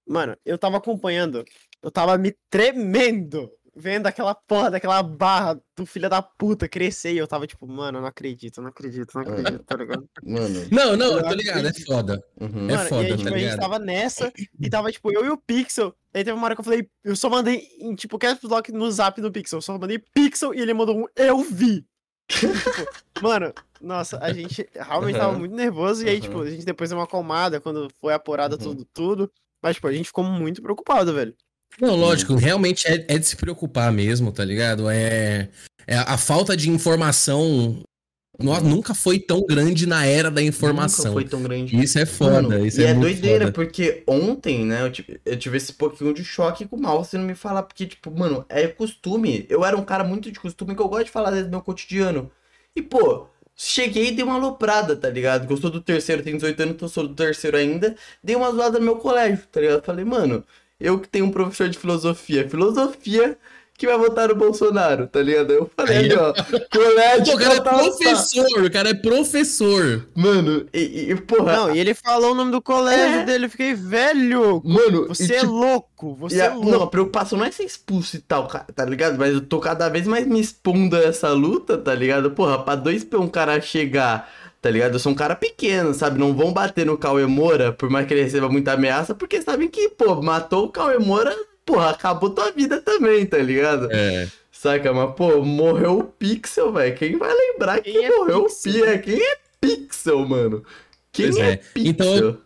Mano, eu tava acompanhando, eu tava me tremendo vendo aquela porra daquela barra do filho da puta crescer. E eu tava tipo, mano, eu não acredito, eu não acredito, eu não acredito, tá ligado? Mano. Não, não, eu tô ligado, é foda. uhum. É Mano, foda, e aí, tá tipo, a gente ligado? tava nessa e tava, tipo, eu e o Pixel. Aí teve uma hora que eu falei, eu só mandei, em, tipo, caps lock no zap do Pixel. Eu só mandei Pixel e ele mandou um eu vi. tipo, mano, nossa, a gente realmente tava Aham. muito nervoso. E aí, Aham. tipo, a gente depois deu uma acalmada quando foi apurada Uhum. tudo, tudo. Mas, tipo, a gente ficou muito preocupado, velho. Não, lógico, realmente é, é de se preocupar mesmo, tá ligado? É, é a falta de informação no- nunca foi tão grande na era da Nunca informação. foi tão grande. Isso é foda, Mano, isso e é, é, doideira, foda. porque ontem, né, eu tive, eu tive esse pouquinho de choque com o mal você não me falar, porque, tipo, mano, é costume. Eu era um cara muito de costume que eu gosto de falar do meu cotidiano. E, pô, cheguei e dei uma aloprada, tá ligado? Gostou do terceiro, tenho 18 anos, então sou do terceiro ainda. Dei uma zoada no meu colégio, tá ligado? Falei, mano, eu que tenho um professor de filosofia, filosofia que vai votar no Bolsonaro, tá ligado? Eu falei ali, ó, colégio. O cara é professor, o cara é professor. Mano, e, e porra. Não, e ele falou o nome do colégio É. dele. Eu fiquei, velho, Mano, você e, é tipo, louco, você E é a, louco. não, a preocupação não é ser expulso e tal, tá ligado? Mas eu tô cada vez mais me expondo a essa luta, tá ligado? Porra, pra dois pra um cara chegar, tá ligado? Eu sou um cara pequeno, sabe? Não vão bater no Cauê Moura, por mais que ele receba muita ameaça, porque sabem que, pô, matou o Cauê Moura, porra, acabou tua vida também, tá ligado? É. Saca? Mas, pô, morreu o Pixel, velho. Quem vai lembrar que Quem é morreu Pixel? o Pixel? Quem é Pixel, mano? Quem Pois é, é. Pixel? Então,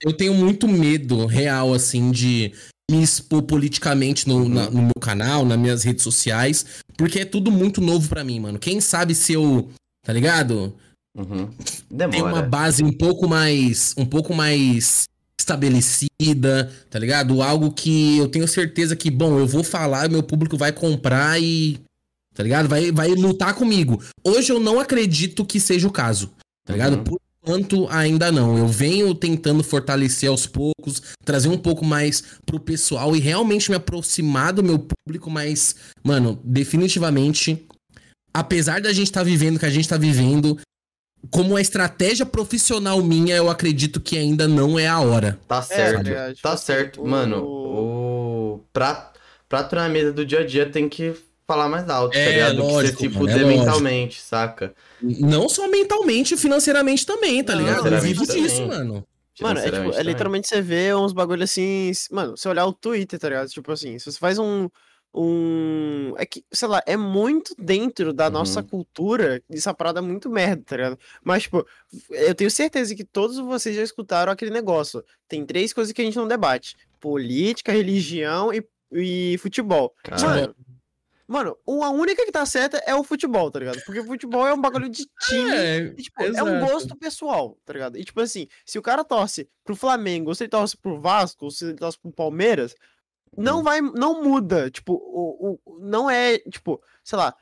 Eu tenho muito medo real, assim, de me expor politicamente no, Uhum. na- no meu canal, nas minhas redes sociais, porque é tudo muito novo pra mim, mano. Quem sabe se eu, tá ligado? Uhum. Tem uma Demora. base um pouco mais, um pouco mais estabelecida, tá ligado? Algo que eu tenho certeza que, bom, eu vou falar, meu público vai comprar e. Tá ligado? Vai, vai lutar comigo. Hoje eu não acredito que seja o caso, tá ligado? Uhum. Por enquanto, ainda não. Eu venho tentando fortalecer aos poucos, trazer um pouco mais pro pessoal e realmente me aproximar do meu público, mas, mano, definitivamente, apesar da gente estar vivendo o que a gente tá vivendo, como a estratégia profissional minha, eu acredito que ainda não é a hora. Tá certo. ligado? Tipo tá assim, certo. o- Mano, o prato, prato na mesa do dia a dia tem que falar mais alto, tá É, ligado? Do lógico, que você se mano, é fuder lógico. mentalmente, saca? Não só mentalmente, financeiramente também, tá Não, ligado? Eu vivo disso, mano. Mano, é, tipo, é literalmente você vê uns bagulho assim. Mano, você olhar o Twitter, tá ligado? Tipo assim, se você faz um. Um. É que, sei lá, é muito dentro da nossa Uhum. cultura. Essa parada é muito merda, tá ligado? Mas, tipo, eu tenho certeza que todos vocês já escutaram aquele negócio. Tem três coisas que a gente não debate: política, religião e, e futebol. Mano, mano, a única que tá certa é o futebol, tá ligado? Porque o futebol é um bagulho de time. É, E, tipo, é um gosto pessoal, tá ligado? E tipo assim, se o cara torce pro Flamengo, ou se ele torce pro Vasco, ou se ele torce pro Palmeiras, não Uhum. vai, não muda. Tipo, o, o, não é, tipo, sei lá,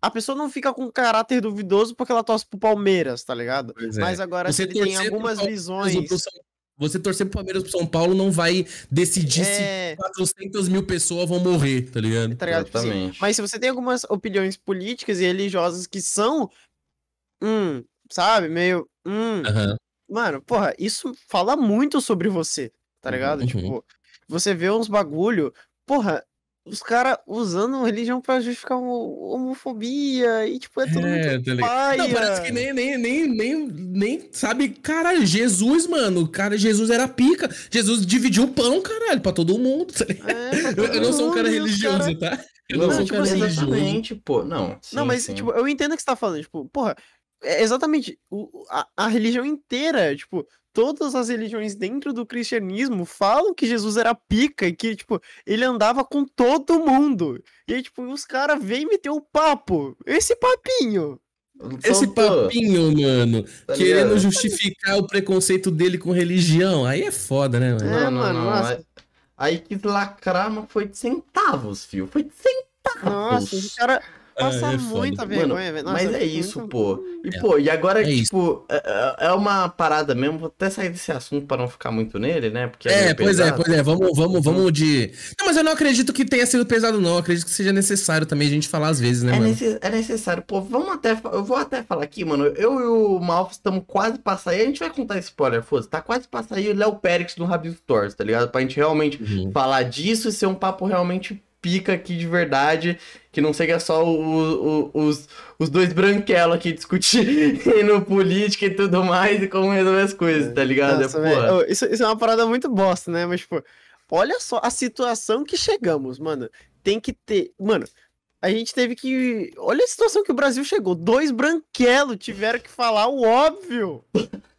a pessoa não fica com caráter duvidoso porque ela torce pro Palmeiras, tá ligado? É. Mas agora, Você se ele tem algumas visões. Você torcer pro Palmeiras pro São Paulo não vai decidir se É, 400 mil pessoas vão morrer, tá ligado? tá ligado? Tipo assim, Exatamente. Mas se você tem algumas opiniões políticas e religiosas que são, hum, sabe, meio, hum. Mano, porra, isso fala muito sobre você, tá ligado? uhum. Tipo, você vê uns bagulho, porra, os caras usando religião pra justificar homo- homofobia e, tipo, é tudo É, muito tá paia. Não, parece que nem, nem, nem, nem, nem sabe, caralho, Jesus, mano, cara, Jesus era pica. Jesus dividiu o pão, caralho, pra todo mundo. tá ligado? É, Eu, eu não sou um cara religioso, cara- tá? Eu não, Não, sou um tipo cara assim, religioso. Pô. Não. Não, sim, mas, sim. tipo, eu entendo o que você tá falando, tipo, porra, é exatamente, o, a, a religião inteira, tipo, todas as religiões dentro do cristianismo falam que Jesus era pica e que, tipo, ele andava com todo mundo. E aí, tipo, os caras vêm meter o papo, esse papinho. Esse papinho, mano, tá querendo justificar o preconceito dele com religião, aí é foda, né, mano? É, Não, não, mano, não. nossa. Aí, aí quis lacrar, mas foi de centavos, fio. Foi de centavos. Nossa, esse cara passa é foda. muita Mano, vergonha, velho. Mas é isso, muito- pô. E, É. pô, e agora, É tipo, é- é é uma parada mesmo. Vou até sair desse assunto pra não ficar muito nele, né? Porque É, pois é, pesado. pois é. Vamos, vamos, vamos de. Não, mas eu não acredito que tenha sido pesado, não. Eu acredito que seja necessário também a gente falar às vezes, né, É, mano? necess- é necessário. Pô, vamos até. Eu vou até falar aqui, mano. Eu e o Malfo estamos quase pra sair. A gente vai contar spoiler, foda-se. Tá quase pra sair o Léo Périx no Rabio Stores, tá ligado? Pra gente realmente Uhum. falar disso e ser um papo realmente pica aqui de verdade. Que não seja só o- o- os, os dois branquelos aqui discutindo política e tudo mais e como resolver as coisas, tá ligado? Nossa, é, porra. ô, isso, isso é uma parada muito bosta, né? Mas, tipo, olha só a situação que chegamos, mano. Tem que ter. Mano, a gente teve que. Olha a situação que o Brasil chegou. Dois branquelos tiveram que falar o óbvio.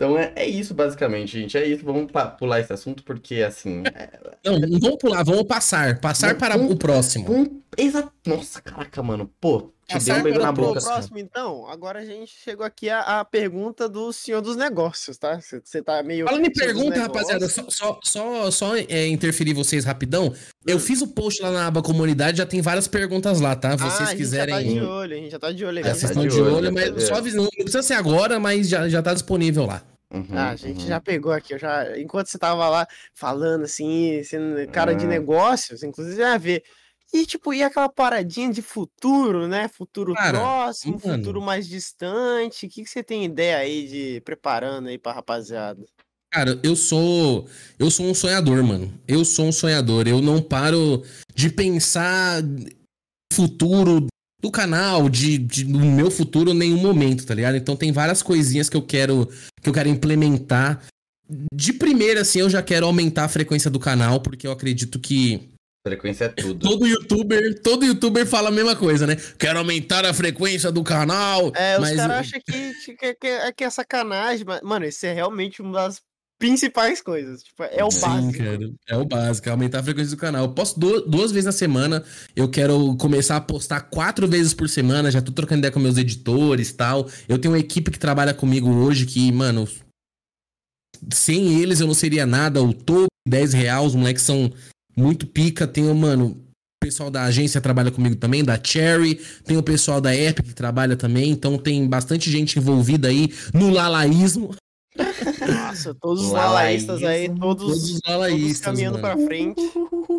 Então é, é isso, basicamente, gente. É isso. Vamos pular esse assunto porque, assim. É, Não, não vamos pular, vamos passar. Passar para vamos- o próximo. um, exa... Nossa, caraca, mano. Pô, te Passar deu um beijo para na boca. próximo. próximo, então, agora a gente chegou aqui à, à pergunta do senhor dos negócios, tá? Você tá meio. Falando em dos pergunta, rapaziada, só, só, só, só é, interferir vocês rapidão. Eu Hum. fiz o post lá na aba comunidade, já tem várias perguntas lá, tá? Ah, Vocês a gente já tá de quiserem. olho, a gente já tá de olho. É, aqui. vocês tá estão de de olho, olho, tá mas só avisando. Não precisa ser agora, mas já, já tá disponível lá. Uhum, Ah, a gente uhum. já pegou aqui, eu já, enquanto você tava lá falando assim, sendo cara de Ah. negócios, inclusive vai ver. E tipo, e aquela paradinha de futuro, né? Futuro Cara, próximo, mano. futuro mais distante. O que, que você tem ideia aí de preparando aí pra rapaziada? Cara, eu sou. Eu sou um sonhador, mano. Eu sou um sonhador. Eu não paro de pensar futuro do canal, de, de no meu futuro em nenhum momento, tá ligado? Então tem várias coisinhas que eu quero que eu quero implementar. De primeira, assim, eu já quero aumentar a frequência do canal, porque eu acredito que Frequência é tudo. todo youtuber, todo youtuber fala a mesma coisa, né? Quero aumentar a frequência do canal. É, os mas caras eu- acham que, que, que, é- que é sacanagem, mas, mano, isso é realmente uma das principais coisas. Tipo, é o Sim, básico. cara. É o básico, é aumentar a frequência do canal. Eu posto du- duas vezes na semana. Eu quero começar a postar quatro vezes por semana. Já tô trocando ideia com meus editores e tal. Eu tenho uma equipe que trabalha comigo hoje que, mano. sem eles eu não seria nada. O Toby, 10 reais, os moleques são muito pica. Tem o, mano, o pessoal da agência trabalha comigo também, da Cherry. Tem o pessoal da Epic que trabalha também. Então tem bastante gente envolvida aí no lalaísmo. Nossa, todos os lalaístas aí, todos, Todos os todos lalaístas, caminhando mano. pra frente.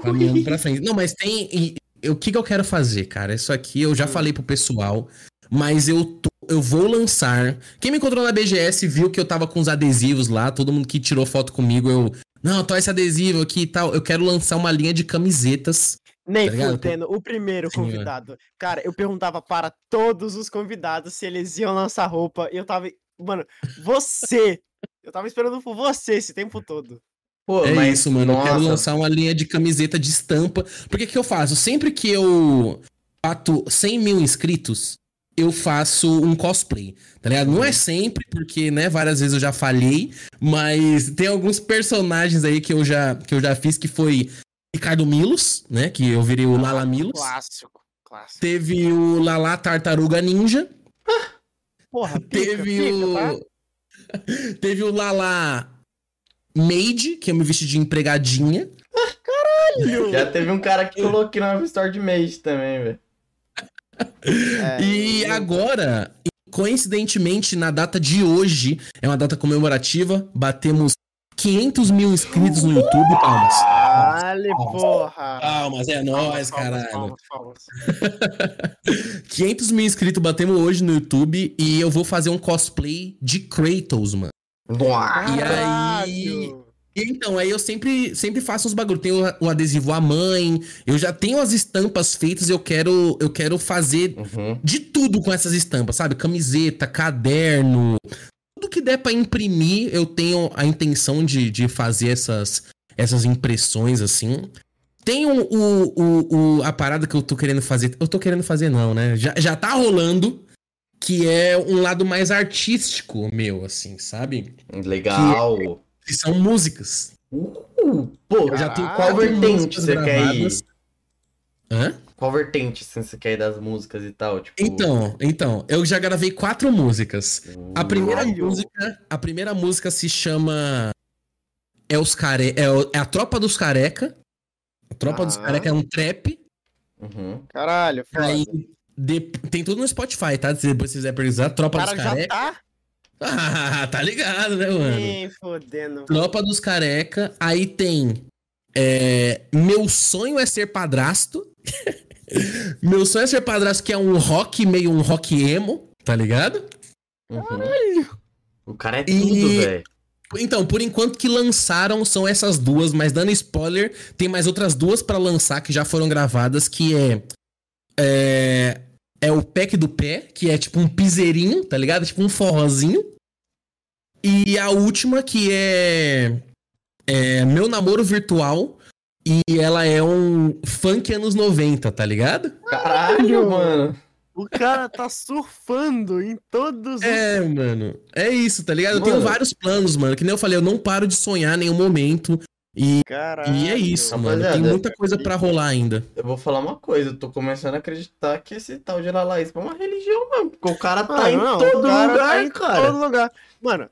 Caminhando pra frente. Não, mas tem. e- e O que, que eu quero fazer, cara? Isso aqui eu já falei pro pessoal, mas eu, tô- eu vou lançar. Quem me encontrou na BGS viu que eu tava com os adesivos lá, todo mundo que tirou foto comigo, eu. Não, tô esse adesivo aqui e tal. Eu quero lançar uma linha de camisetas. Nem Tá fudendo, o primeiro mano. convidado. Cara, eu perguntava para todos os convidados se eles iam lançar roupa. E eu tava. Mano, você! Eu tava esperando por você esse tempo todo. Pô, é mas, isso, mano. Eu quero nossa, lançar uma linha de camiseta de estampa. Porque o que eu faço? Sempre que eu bato 100 mil inscritos, eu faço um cosplay, tá ligado? Não é sempre, porque, né, várias vezes eu já falhei, mas tem alguns personagens aí que eu já, que eu já fiz, que foi Ricardo Milos, né, que eu virei o Lala Milos. Clássico, clássico. Teve o Lala Tartaruga Ninja. Porra, pica, Teve pica, o. tá? Teve o Lala Maid, que eu me vesti de empregadinha. Já teve um cara que colocou aqui na Store de mês também, velho. É, E agora, coincidentemente, na data de hoje, é uma data comemorativa, batemos 500 mil inscritos no YouTube, palmas. Caralho, porra! Palmas, é nóis, Palmas, caralho. palmas, palmas. 500 mil inscritos batemos hoje no YouTube e eu vou fazer um cosplay de Kratos, mano. Nossa. E aí- Caralho! E então, aí eu sempre, sempre faço uns bagulho. Tem o, o adesivo à mãe, eu já tenho as estampas feitas, eu quero, eu quero fazer Uhum. de tudo com essas estampas, sabe? Camiseta, caderno, tudo que der pra imprimir, eu tenho a intenção de, de fazer essas, essas impressões assim. Tem um- o, o, o- a parada que eu tô querendo fazer. Eu tô querendo fazer, não, né? Já, já tá rolando. Que é um lado mais artístico meu, assim, sabe? Legal. Que são músicas. Uh, pô, Eu já tenho Caralho, qual vertente você quer ir? Hã? Qual vertente assim, você quer ir das músicas e tal? Tipo, Então, então, eu já gravei quatro músicas. A primeira Caralho. música, a primeira música se chama é os care, é, o- é a Tropa dos Careca. A Tropa dos Ah. Careca é um trap. Uhum. Caralho, foda. Aí de- tem tudo no Spotify, tá? Se depois você quiser pesquisar, O Tropa cara dos já Careca. tá Ah, tá ligado, né, mano? nem fodendo. Tropa dos Careca. Aí tem é, Meu Sonho é Ser Padrasto. Meu Sonho é Ser Padrasto, que é um rock, meio um rock emo, tá ligado? Uhum. O cara é tudo, E- velho. Então, por enquanto que lançaram são essas duas, mas dando spoiler, tem mais outras duas pra lançar que já foram gravadas, que é é, é o pack do pé, que é tipo um piseirinho, tá ligado? Tipo um forrozinho. E a última que é, é meu namoro virtual e ela é um funk anos 90, tá ligado? Caralho, mano. O cara tá surfando em todos os. É, mano. É isso, tá ligado? Eu tenho Mano. vários planos, mano. Que nem eu falei, eu não paro de sonhar em nenhum momento. Caralho. E é isso, mano. Tem muita coisa pra rolar ainda. Eu vou falar uma coisa, eu tô começando a acreditar que esse tal de Lalaísmo é uma religião mesmo. Porque o cara tá Mano, em não, todo cara lugar, tá em cara. todo lugar. Mano,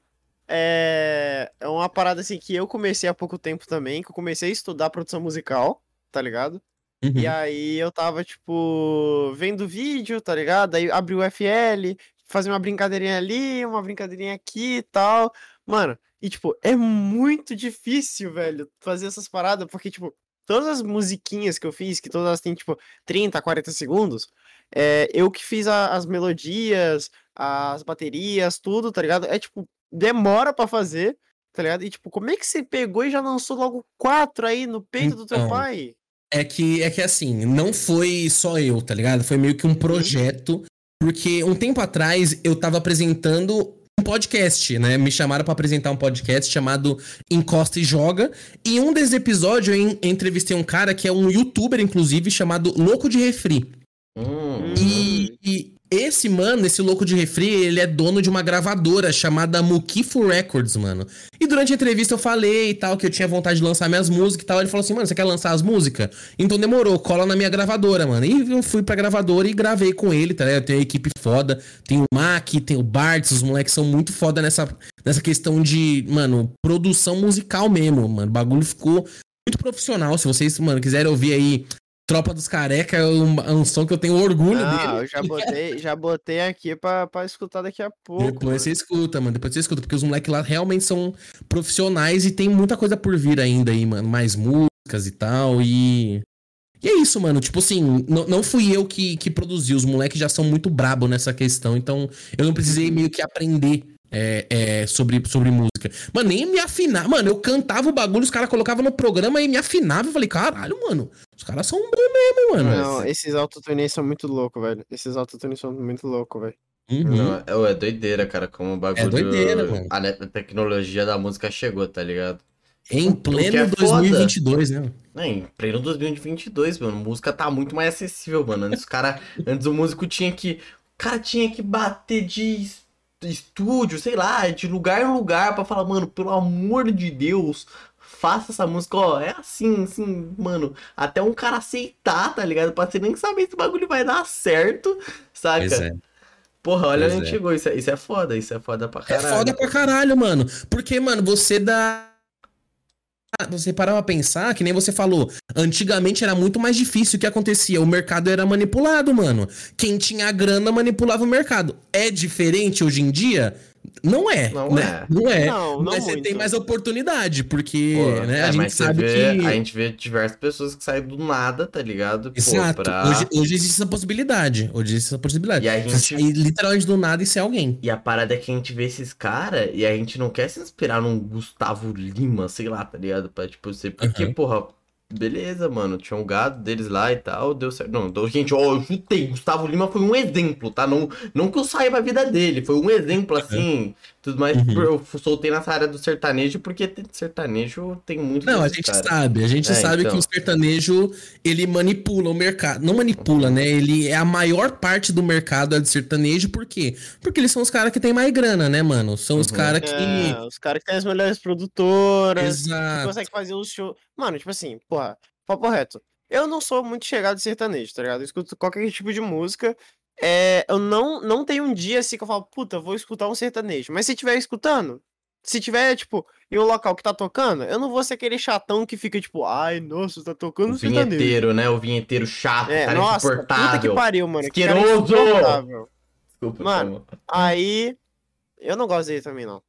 é... é uma parada assim que eu comecei há pouco tempo também, que eu comecei a estudar produção musical, tá ligado? Uhum. E aí eu tava, tipo, vendo vídeo, tá ligado? Aí abri o FL, fazia uma brincadeirinha ali, uma brincadeirinha aqui e tal. Mano, e tipo, é muito difícil, velho, fazer essas paradas, porque, tipo, todas as musiquinhas que eu fiz, que todas elas têm, tipo, 30, 40 segundos, é, eu que fiz a- as melodias, as baterias, tudo, tá ligado? É, tipo, demora pra fazer, tá ligado? E, tipo, como é que você pegou e já lançou logo quatro aí no peito do teu Então, pai? É que, é que assim, não foi só eu, tá ligado? Foi meio que um projeto. Porque um tempo atrás eu tava apresentando podcast, né? Me chamaram pra apresentar um podcast chamado Encosta e Joga. E em um desses episódios eu en- entrevistei um cara que é um youtuber, inclusive, chamado Louco de Refri. Hum. E, e Esse mano, esse louco de refri, ele é dono de uma gravadora chamada Mukifo Records, mano. E durante a entrevista eu falei e tal, que eu tinha vontade de lançar minhas músicas e tal. Ele falou assim, mano, você quer lançar as músicas? Então demorou, cola na minha gravadora, mano. E eu fui pra gravadora e gravei com ele, tá ligado? Eu tenho uma equipe foda, tem o Mac, tem o Bart, os moleques são muito foda nessa, nessa questão de, mano, produção musical mesmo, mano. O bagulho ficou muito profissional. Se vocês, mano, quiserem ouvir aí Tropa dos Careca é um, é um som que eu tenho orgulho Ah, dele. eu já botei, já botei aqui pra, pra escutar daqui a pouco. Depois mano. você escuta, mano. Depois você escuta, porque os moleques lá realmente são profissionais e tem muita coisa por vir ainda aí, mano. Mais músicas e tal. E. E é isso, mano. Tipo assim, não, não fui eu que, que produzi. Os moleques já são muito brabo nessa questão. Então, eu não precisei meio que aprender é, é, sobre, sobre música. Mano, nem me afinar. Mano, eu cantava o bagulho, os caras colocavam no programa e me afinava. Eu falei, caralho, mano. Os caras são bons mesmo, mano. Não, esses autotunes são muito loucos, velho. Esses autotunes são muito loucos, velho. Uhum. Não, é, é doideira, cara, como o bagulho. É doideira, mano. A a tecnologia da música chegou, tá ligado? Em que pleno é foda. 2022, né? É, em pleno 2022, mano, música tá muito mais acessível, mano. Antes, o cara, antes o músico tinha que. O cara tinha que bater de estúdio, sei lá, de lugar em lugar pra falar, mano, pelo amor de Deus, faça essa música, ó. É assim, assim, mano. Até um cara aceitar, tá ligado? Pra você nem saber se o bagulho vai dar certo, saca? Pois é. Porra, olha Pois onde gente é. chegou. Isso é, isso é foda, isso é foda pra É caralho. foda pra caralho, mano. Porque, mano, você dá. Você parava a pensar, que nem você falou, antigamente era muito mais difícil o que acontecia. O mercado era manipulado, mano. Quem tinha grana manipulava o mercado. É diferente hoje em dia? Não é. Não né? é. Não é. Não, não mas você muito. tem mais oportunidade, porque Pô, né, é, a gente você sabe vê- que. A gente vê diversas pessoas que saem do nada, tá ligado? Pô, Exato. pra- Hoje, hoje existe essa possibilidade. Hoje existe essa possibilidade. E a Você gente- sair literalmente do nada e ser alguém. E a parada é que a gente vê esses caras e a gente não quer se inspirar num Gustavo Lima, sei lá, tá ligado? Pra, tipo, ser. Porque, Aham. porra, beleza, mano. Tinha um gado deles lá e tal, deu certo. Não, então, gente, ó, eu chutei. Gustavo Lima foi um exemplo, tá? Não, não que eu saiba a vida dele, foi um exemplo assim. Tudo mais. Uhum. Eu soltei nessa área do sertanejo porque tem- sertanejo tem muito. Não, a gente cara. sabe. A gente É, sabe então. que o sertanejo, ele manipula o mercado. Não manipula, né? Ele é a maior parte do mercado é de sertanejo, por quê? Porque eles são os caras que têm mais grana, né, mano? São os Uhum. caras que... É, os caras que têm as melhores produtoras, que Exato. conseguem fazer os shows. Mano, tipo assim, porra, papo reto. Eu não sou muito chegado sertanejo, tá ligado? Eu escuto qualquer tipo de música. É, eu não, não tenho um dia assim que eu falo, puta, vou escutar um sertanejo. Mas se tiver escutando, se tiver, tipo, em um local que tá tocando, eu não vou ser aquele chatão que fica, tipo, ai, nossa, tá tocando O sertanejo. vinheteiro, né? O vinheteiro chato, É, cara nossa, puta que insuportável. pariu, mano. insuportável. Desculpa, Mano. Aí. Eu não gosto dele também, não.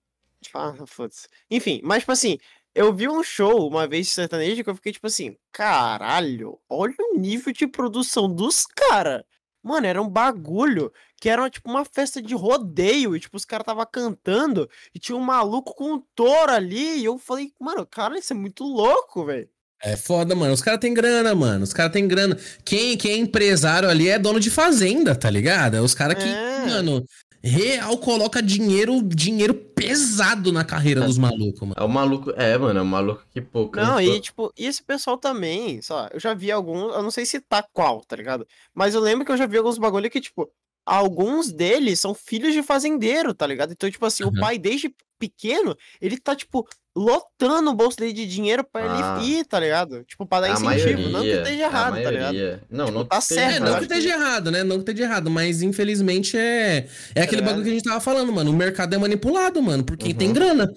Ah, foda-se. Enfim, mas, tipo assim, eu vi um show uma vez de sertanejo que eu fiquei, tipo assim, caralho, olha o nível de produção dos caras. Mano, era um bagulho que era, tipo, uma festa de rodeio. E, tipo, os caras tava cantando e tinha um maluco com um touro ali. E eu falei, mano, cara, isso é muito louco, velho. É foda, mano. Os caras têm grana, mano. Os caras têm grana. Quem, quem é empresário ali é dono de fazenda, tá ligado? É os caras que, É. mano, real coloca dinheiro, dinheiro pesado na carreira dos malucos, mano. É o maluco. É, mano, é o maluco que, pô, Não, e tipo, e esse pessoal também, só, eu já vi alguns, eu não sei se tá qual, tá ligado? Mas eu lembro que eu já vi alguns bagulho que, tipo, alguns deles são filhos de fazendeiro, tá ligado? Então, tipo assim, o Aham. pai desde pequeno, ele tá, tipo, lotando o bolso dele de dinheiro pra Ah. ele ir, tá ligado? Tipo, pra dar a incentivo, não que maioria, esteja errado, tá ligado? maioria. Não, Tipo, não tá certo, É, não que esteja errado, né? Não que esteja errado, mas infelizmente é. É aquele É. bagulho que a gente tava falando, mano. O mercado é manipulado, mano, por quem Uhum. tem grana.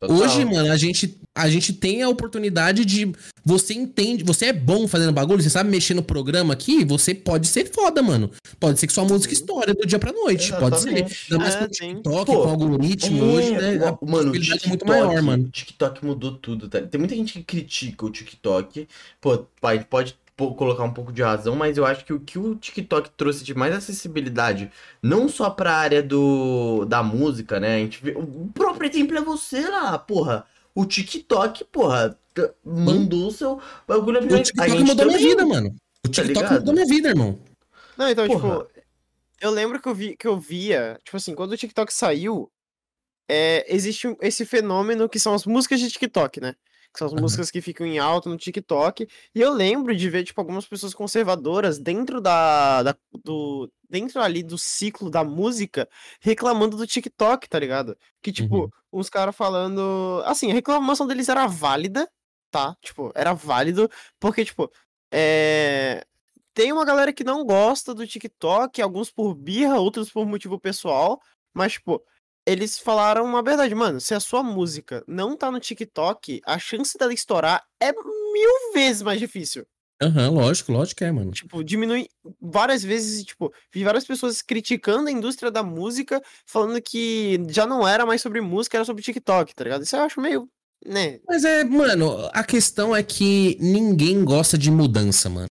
Total. Hoje, mano, a gente, a gente tem a oportunidade de. Você entende, você é bom fazendo bagulho, você sabe mexer no programa aqui, você pode ser foda, mano. Pode ser que sua música estoure do dia pra noite. Pode ser. Exatamente. Ainda mais É, com o tem. TikTok, Pô, com o algoritmo É, hoje, né? A mano, o possibilidade é muito TikTok, maior, mano. o TikTok mudou tudo, tá? Tem muita gente que critica o TikTok. Pô, pai, pode colocar um pouco de razão, mas eu acho que o que o TikTok trouxe de mais acessibilidade, não só pra área do, da música, né? A gente vê, o próprio exemplo é você lá, porra. O TikTok, porra, mandou o seu bagulho O TikTok mudou minha vida, mano. O Tá TikTok ligado? mudou minha vida, irmão. Não, então, Porra. tipo, eu lembro que eu vi que eu via, tipo assim, quando o TikTok saiu, é, existe esse fenômeno que são as músicas de TikTok, né? Que são as músicas que ficam em alta no TikTok. E eu lembro de ver, tipo, algumas pessoas conservadoras dentro da, da- do dentro ali do ciclo da música reclamando do TikTok, tá ligado? Que, tipo, Uhum. uns caras falando. Assim, a reclamação deles era válida, tá? Tipo, era válido, porque, tipo, é. Tem uma galera que não gosta do TikTok, alguns por birra, outros por motivo pessoal, mas, tipo, eles falaram uma verdade, mano. Se a sua música não tá no TikTok, a chance dela estourar é mil vezes mais difícil. Aham, lógico, lógico que é, mano. Tipo, diminui várias vezes, tipo, vi várias pessoas criticando a indústria da música, falando que já não era mais sobre música, era sobre TikTok, tá ligado? Isso eu acho meio, né? Mas é, mano, a questão é que ninguém gosta de mudança, mano.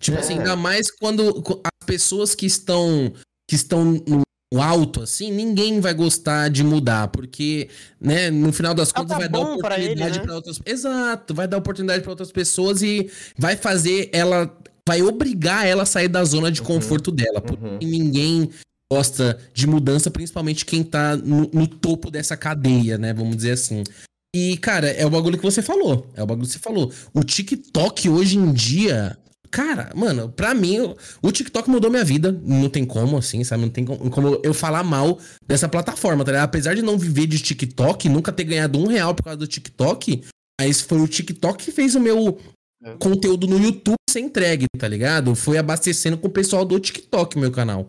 Tipo assim, É. ainda mais quando as pessoas que estão que estão no alto, assim, ninguém vai gostar de mudar, porque, né, no final das Ah, contas tá vai dar oportunidade né? pra outras Exato, vai dar oportunidade pra outras pessoas e vai fazer ela vai obrigar ela a sair da zona de Uhum, conforto dela, uhum. porque ninguém gosta de mudança, principalmente quem tá no, no topo dessa cadeia, né, vamos dizer assim. E, cara, é o bagulho que você falou. É o bagulho que você falou. O TikTok hoje em dia. Cara, mano, pra mim, o- TikTok mudou minha vida. Não tem como, assim, sabe? Não tem como, como eu falar mal dessa plataforma, tá ligado? Apesar de não viver de TikTok, nunca ter ganhado um real por causa do TikTok, mas foi o TikTok que fez o meu É. conteúdo no YouTube ser entregue, tá ligado? Foi abastecendo com o pessoal do TikTok, meu canal.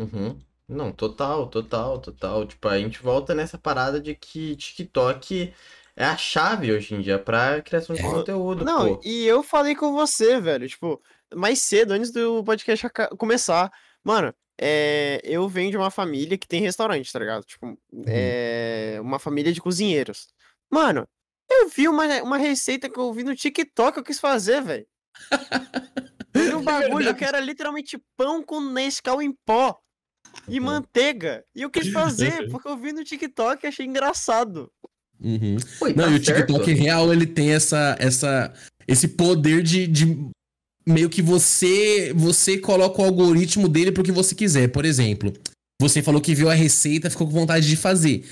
Uhum. Não, total, total, total. Tipo, a gente volta nessa parada de que TikTok é a chave hoje em dia pra criação de É. conteúdo, Não, pô. e eu falei com você, velho, tipo, mais cedo, antes do podcast começar. Mano, é, eu venho de uma família que tem restaurante, tá ligado? Tipo, é uma família de cozinheiros. Mano, eu vi uma, uma receita que eu vi no TikTok, eu quis fazer, velho. Eu um bagulho que era literalmente pão com Nescau em pó e Uhum. manteiga. E eu quis fazer, porque eu vi no TikTok e achei engraçado. Uhum. E Não, tá e o certo. TikTok real, ele tem essa, essa, esse poder de, de meio que você você coloca o algoritmo dele pro que você quiser. Por exemplo, você falou que viu a receita, ficou com vontade de fazer.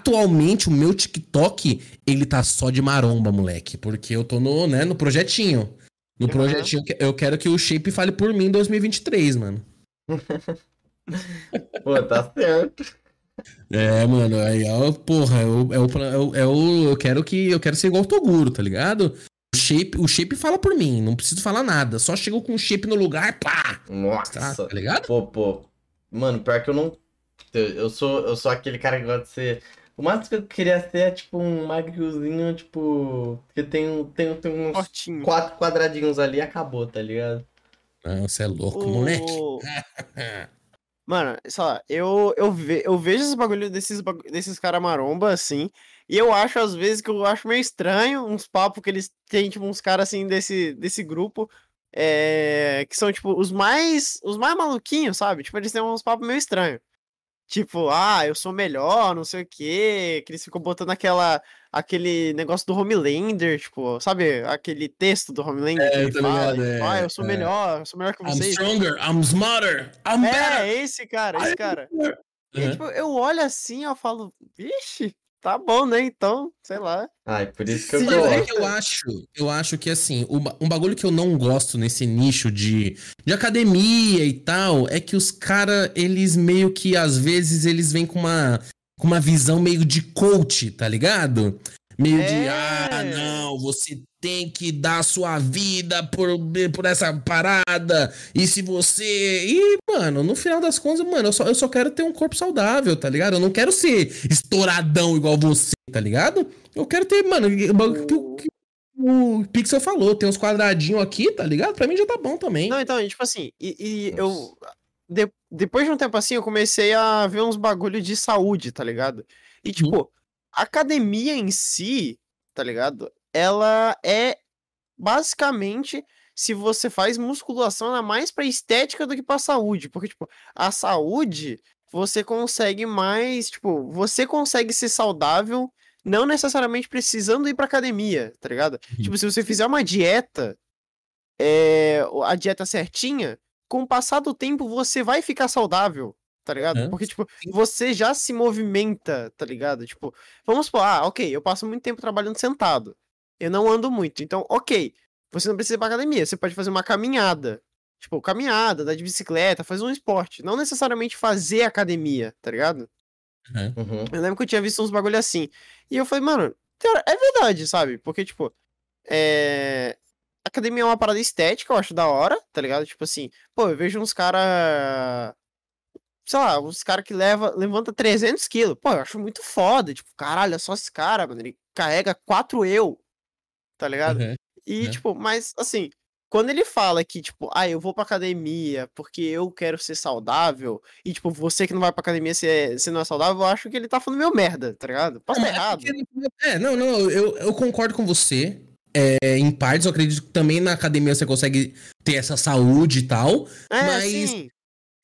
Atualmente, o meu TikTok, ele tá só de maromba, moleque. Porque eu tô no, né, no projetinho. No Aham. projetinho, eu quero que o Shape fale por mim em 2023, mano. Pô, tá certo. É, mano, aí, ó, porra, é o, é o, é o, é o- eu quero que, eu quero ser igual o Toguro, tá ligado? O shape, o shape fala por mim, não preciso falar nada, só chego com o shape no lugar, pá, tá, Nossa. tá ligado? Pô, pô. Mano, pior que eu não. Eu, eu sou, eu sou aquele cara que gosta de ser. O máximo que eu queria ser é tipo um magriozinho, tipo. Que tem, um- tem, tem uns Fortinho. quatro quadradinhos ali e acabou, tá ligado? Não, você é louco, O- moleque. Mano, sei lá, eu, eu, ve- eu vejo esses bagulho desses, desses cara maromba, assim, e eu acho, às vezes, que eu acho meio estranho uns papos que eles têm, tipo, uns caras, assim, desse, desse grupo, é, que são, tipo, os mais, os mais maluquinhos, sabe? Tipo, eles têm uns papos meio estranhos. Tipo, ah, eu sou melhor, não sei o quê, que eles ficam botando aquela, aquele negócio do Homelander, tipo, sabe? Aquele texto do Homelander que É, ele tá fala, ligado, tipo, ah, é, eu sou é. melhor, eu sou melhor que I'm vocês. stronger, I'm smarter, I'm better. É, esse cara, esse cara. E tipo, eu olho assim, eu falo, vixe, tá bom, né? Então, sei lá. Ai, por isso que eu é gosto. que eu acho, eu acho que assim, um bagulho que eu não gosto nesse nicho de, de academia e tal, é que os caras, eles meio que às vezes eles vêm com uma com uma visão meio de coach, tá ligado? Meio de, É. ah, não, você tem que dar a sua vida por, por essa parada. E se você. E, mano, no final das contas, mano, eu só, eu só quero ter um corpo saudável, tá ligado? Eu não quero ser estouradão igual você, tá ligado? Eu quero ter, mano, o bagulho que o- que o Pixel falou, tem uns quadradinhos aqui, tá ligado? Pra mim já tá bom também. Não, então, tipo assim, e, e eu. de- depois de um tempo assim, eu comecei a ver uns bagulho de saúde, tá ligado? E, tipo, a academia em si, tá ligado? Ela é basicamente. Se você faz musculação, ela é mais pra estética do que pra saúde. Porque, tipo, a saúde, você consegue mais. Tipo, você consegue ser saudável, não necessariamente precisando ir pra academia, tá ligado? Uhum. Tipo, se você fizer uma dieta, é, a dieta certinha, com o passar do tempo você vai ficar saudável, tá ligado? É, Porque, tipo, você já se movimenta, tá ligado? Tipo, vamos supor, ah, ok, eu passo muito tempo trabalhando sentado. eu não ando muito. Então, ok, você não precisa ir pra academia, você pode fazer uma caminhada. Tipo, caminhada, andar de bicicleta, fazer um esporte. Não necessariamente fazer academia, tá ligado? Uhum. Eu lembro que eu tinha visto uns bagulho assim. E eu falei, mano, é verdade, sabe? Porque, tipo, é. Academia é uma parada estética, eu acho da hora, tá ligado? Tipo assim, pô, eu vejo uns cara. Sei lá, uns cara que leva, levanta 300 quilos. Pô, eu acho muito foda. Tipo, caralho, é só esse cara, mano. Ele carrega 4 eu, tá ligado? Uhum. E, É. tipo, mas assim, quando ele fala que, tipo, ah, eu vou pra academia porque eu quero ser saudável, e, tipo, você que não vai pra academia, você, você não é saudável, eu acho que ele tá falando meio merda, tá ligado? Posso Não, é errado. porque- É, não, não, eu, eu concordo com você. É, em partes, eu acredito que também na academia você consegue ter essa saúde e tal. É, mas- sim.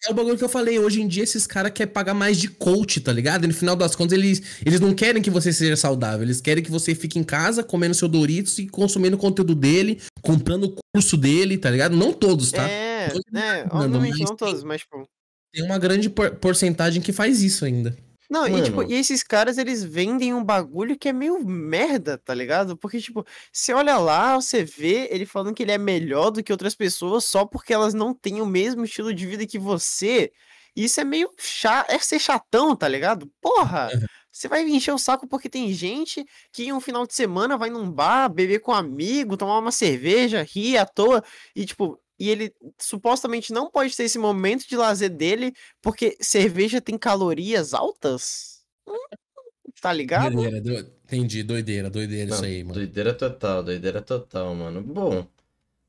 É o bagulho que eu falei, hoje em dia esses caras querem pagar mais de coach, tá ligado? E no final das contas, eles, eles não querem que você seja saudável, eles querem que você fique em casa comendo seu Doritos e consumindo o conteúdo dele, comprando o curso dele, tá ligado? Não todos, tá? É, Todos né? não, Obviamente mas não todos, mas, tipo. Tem uma grande por- porcentagem que faz isso ainda. Não, e tipo, Mano. e esses caras, eles vendem um bagulho que é meio merda, tá ligado? Porque, tipo, você olha lá, você vê ele falando que ele é melhor do que outras pessoas só porque elas não têm o mesmo estilo de vida que você. Isso é meio chato, é ser chatão, tá ligado? Porra! Você vai encher o saco porque tem gente que em um final de semana vai num bar, beber com um amigo, tomar uma cerveja, rir à toa, e tipo, e ele supostamente não pode ter esse momento de lazer dele porque cerveja tem calorias altas? Hum, Tá ligado? Doideira, do- entendi, doideira, doideira isso Não, aí, mano. Doideira total, doideira total, mano. Bom,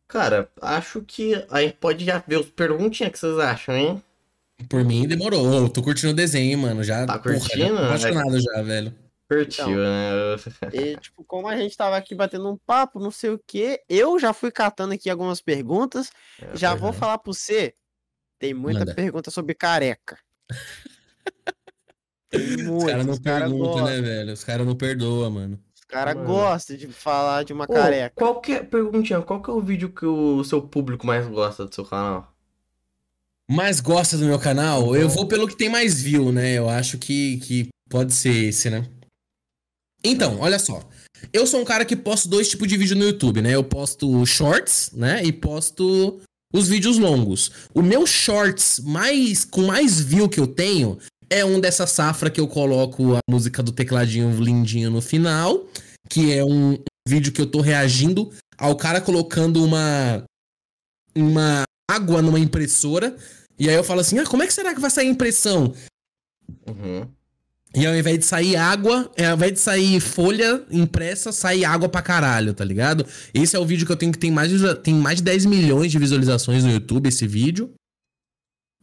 cara, acho que aí pode já ver os perguntinhas que vocês acham, hein? Por mim, demorou. Tô curtindo o desenho, mano. Já, Tá porra, já curtindo? tô apaixonado já, velho. Curtiu, Então. né? E, tipo, como a gente tava aqui batendo um papo, não sei o que, eu já fui catando aqui algumas perguntas. Já vou Uhum. falar pra você. Tem muita Manda. pergunta sobre careca. Tem Os muito. caras não perguntam, gostam. né, velho? Os caras não perdoam, mano. Os caras gostam de falar de uma Ô, careca. qual que é, perguntinha, qual que é o vídeo que o seu público mais gosta do seu canal? Mais gosta do meu canal? Eu vou pelo que tem mais view, né? Eu acho que, que pode ser esse, né? Então, olha só. Eu sou um cara que posto dois tipos de vídeo no YouTube, né? Eu posto shorts, né? E posto os vídeos longos. O meu shorts mais com mais view que eu tenho é um dessa safra que eu coloco a música do tecladinho lindinho no final, que é um vídeo que eu tô reagindo ao cara colocando uma uma água numa impressora. E aí eu falo assim: "Ah, como é que será que vai sair a impressão?" Uhum. E ao invés de sair água, é, ao invés de sair folha impressa, sai água pra caralho, tá ligado? Esse é o vídeo que eu tenho que tem mais, tem mais de 10 milhões de visualizações no YouTube, esse vídeo.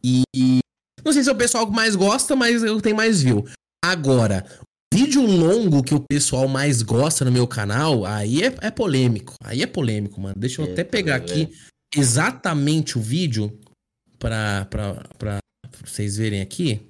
E, e não sei se é o pessoal que mais gosta, mas eu tenho mais view. Agora, vídeo longo que o pessoal mais gosta no meu canal, aí é, é polêmico. Aí é polêmico, mano. Deixa eu até Eita, pegar aqui exatamente o vídeo pra, pra, pra vocês verem aqui.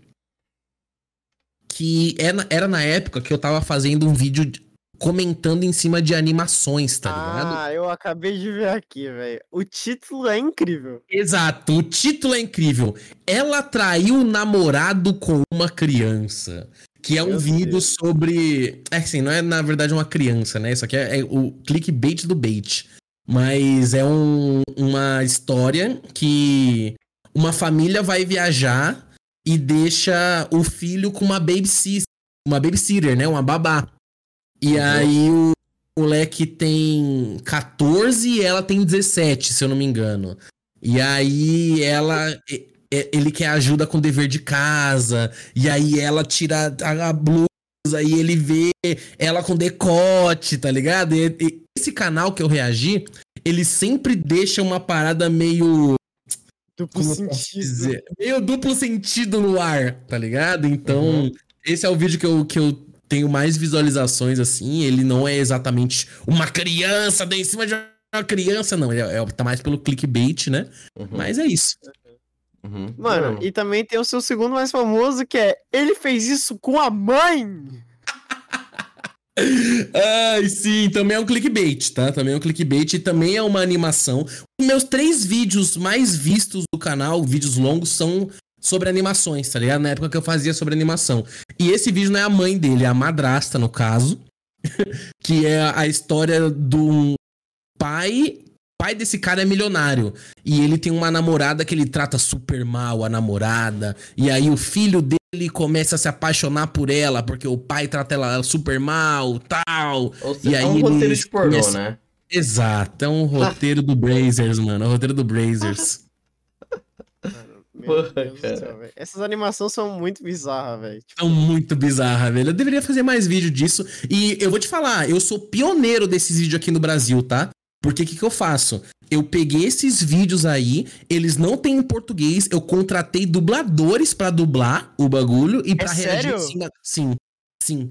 Que era, era na época que eu tava fazendo um vídeo de- comentando em cima de animações, tá ligado? Ah, eu acabei de ver aqui, velho. O título é incrível. Exato, o título é incrível. Ela traiu o namorado com uma criança. Que é um Meu vídeo Deus. sobre. É assim, não é na verdade uma criança, né? Isso aqui é, é o clickbait do bait. Mas é um- uma história que uma família vai viajar e deixa o filho com uma babysitter, uma babysitter, né? Uma babá. E Uhum. aí o moleque tem 14 e ela tem 17, se eu não me engano. E aí ela. Ele quer ajuda com o dever de casa. E aí ela tira a, a blusa e ele vê ela com decote, tá ligado? E- e esse canal que eu reagi, ele sempre deixa uma parada meio. Duplo Como sentido. dizer? Meio duplo sentido no ar, tá ligado? Então, Uhum. esse é o vídeo que eu, que eu tenho mais visualizações, assim. Ele não é exatamente uma criança, deu em cima de uma criança, não. Ele é, é- tá mais pelo clickbait, né? Uhum. Mas é isso. Uhum. Mano, e também tem o seu segundo mais famoso, que é Ele fez isso com a mãe! Ai, sim, também é um clickbait, tá? Também é um clickbait e também é uma animação. Meus três vídeos mais vistos do canal, vídeos longos, são sobre animações, tá ligado? Na época que eu fazia sobre animação. E esse vídeo não é a mãe dele, é a madrasta, no caso. que é a história do pai. Pai desse cara é milionário. E ele tem uma namorada que ele trata super mal, a namorada. E aí o filho dele começa a se apaixonar por ela, porque o pai trata ela super mal, tal. Ou seja, E é aí um roteiro de pornô, começam- né? Exato, é um roteiro do Brazers, mano. É um roteiro do Brazers. Meu Porra, Deus do cara. céu, velho. Essas animações são muito bizarras, velho. Tipo, São muito bizarra, velho. Eu deveria fazer mais vídeo disso. E eu vou te falar, eu sou pioneiro desses vídeos aqui no Brasil, tá? Porque o que, que eu faço? Eu peguei esses vídeos aí, eles não têm em português, eu contratei dubladores pra dublar o bagulho e pra reagir sério? em cima. Sim, sim, sim,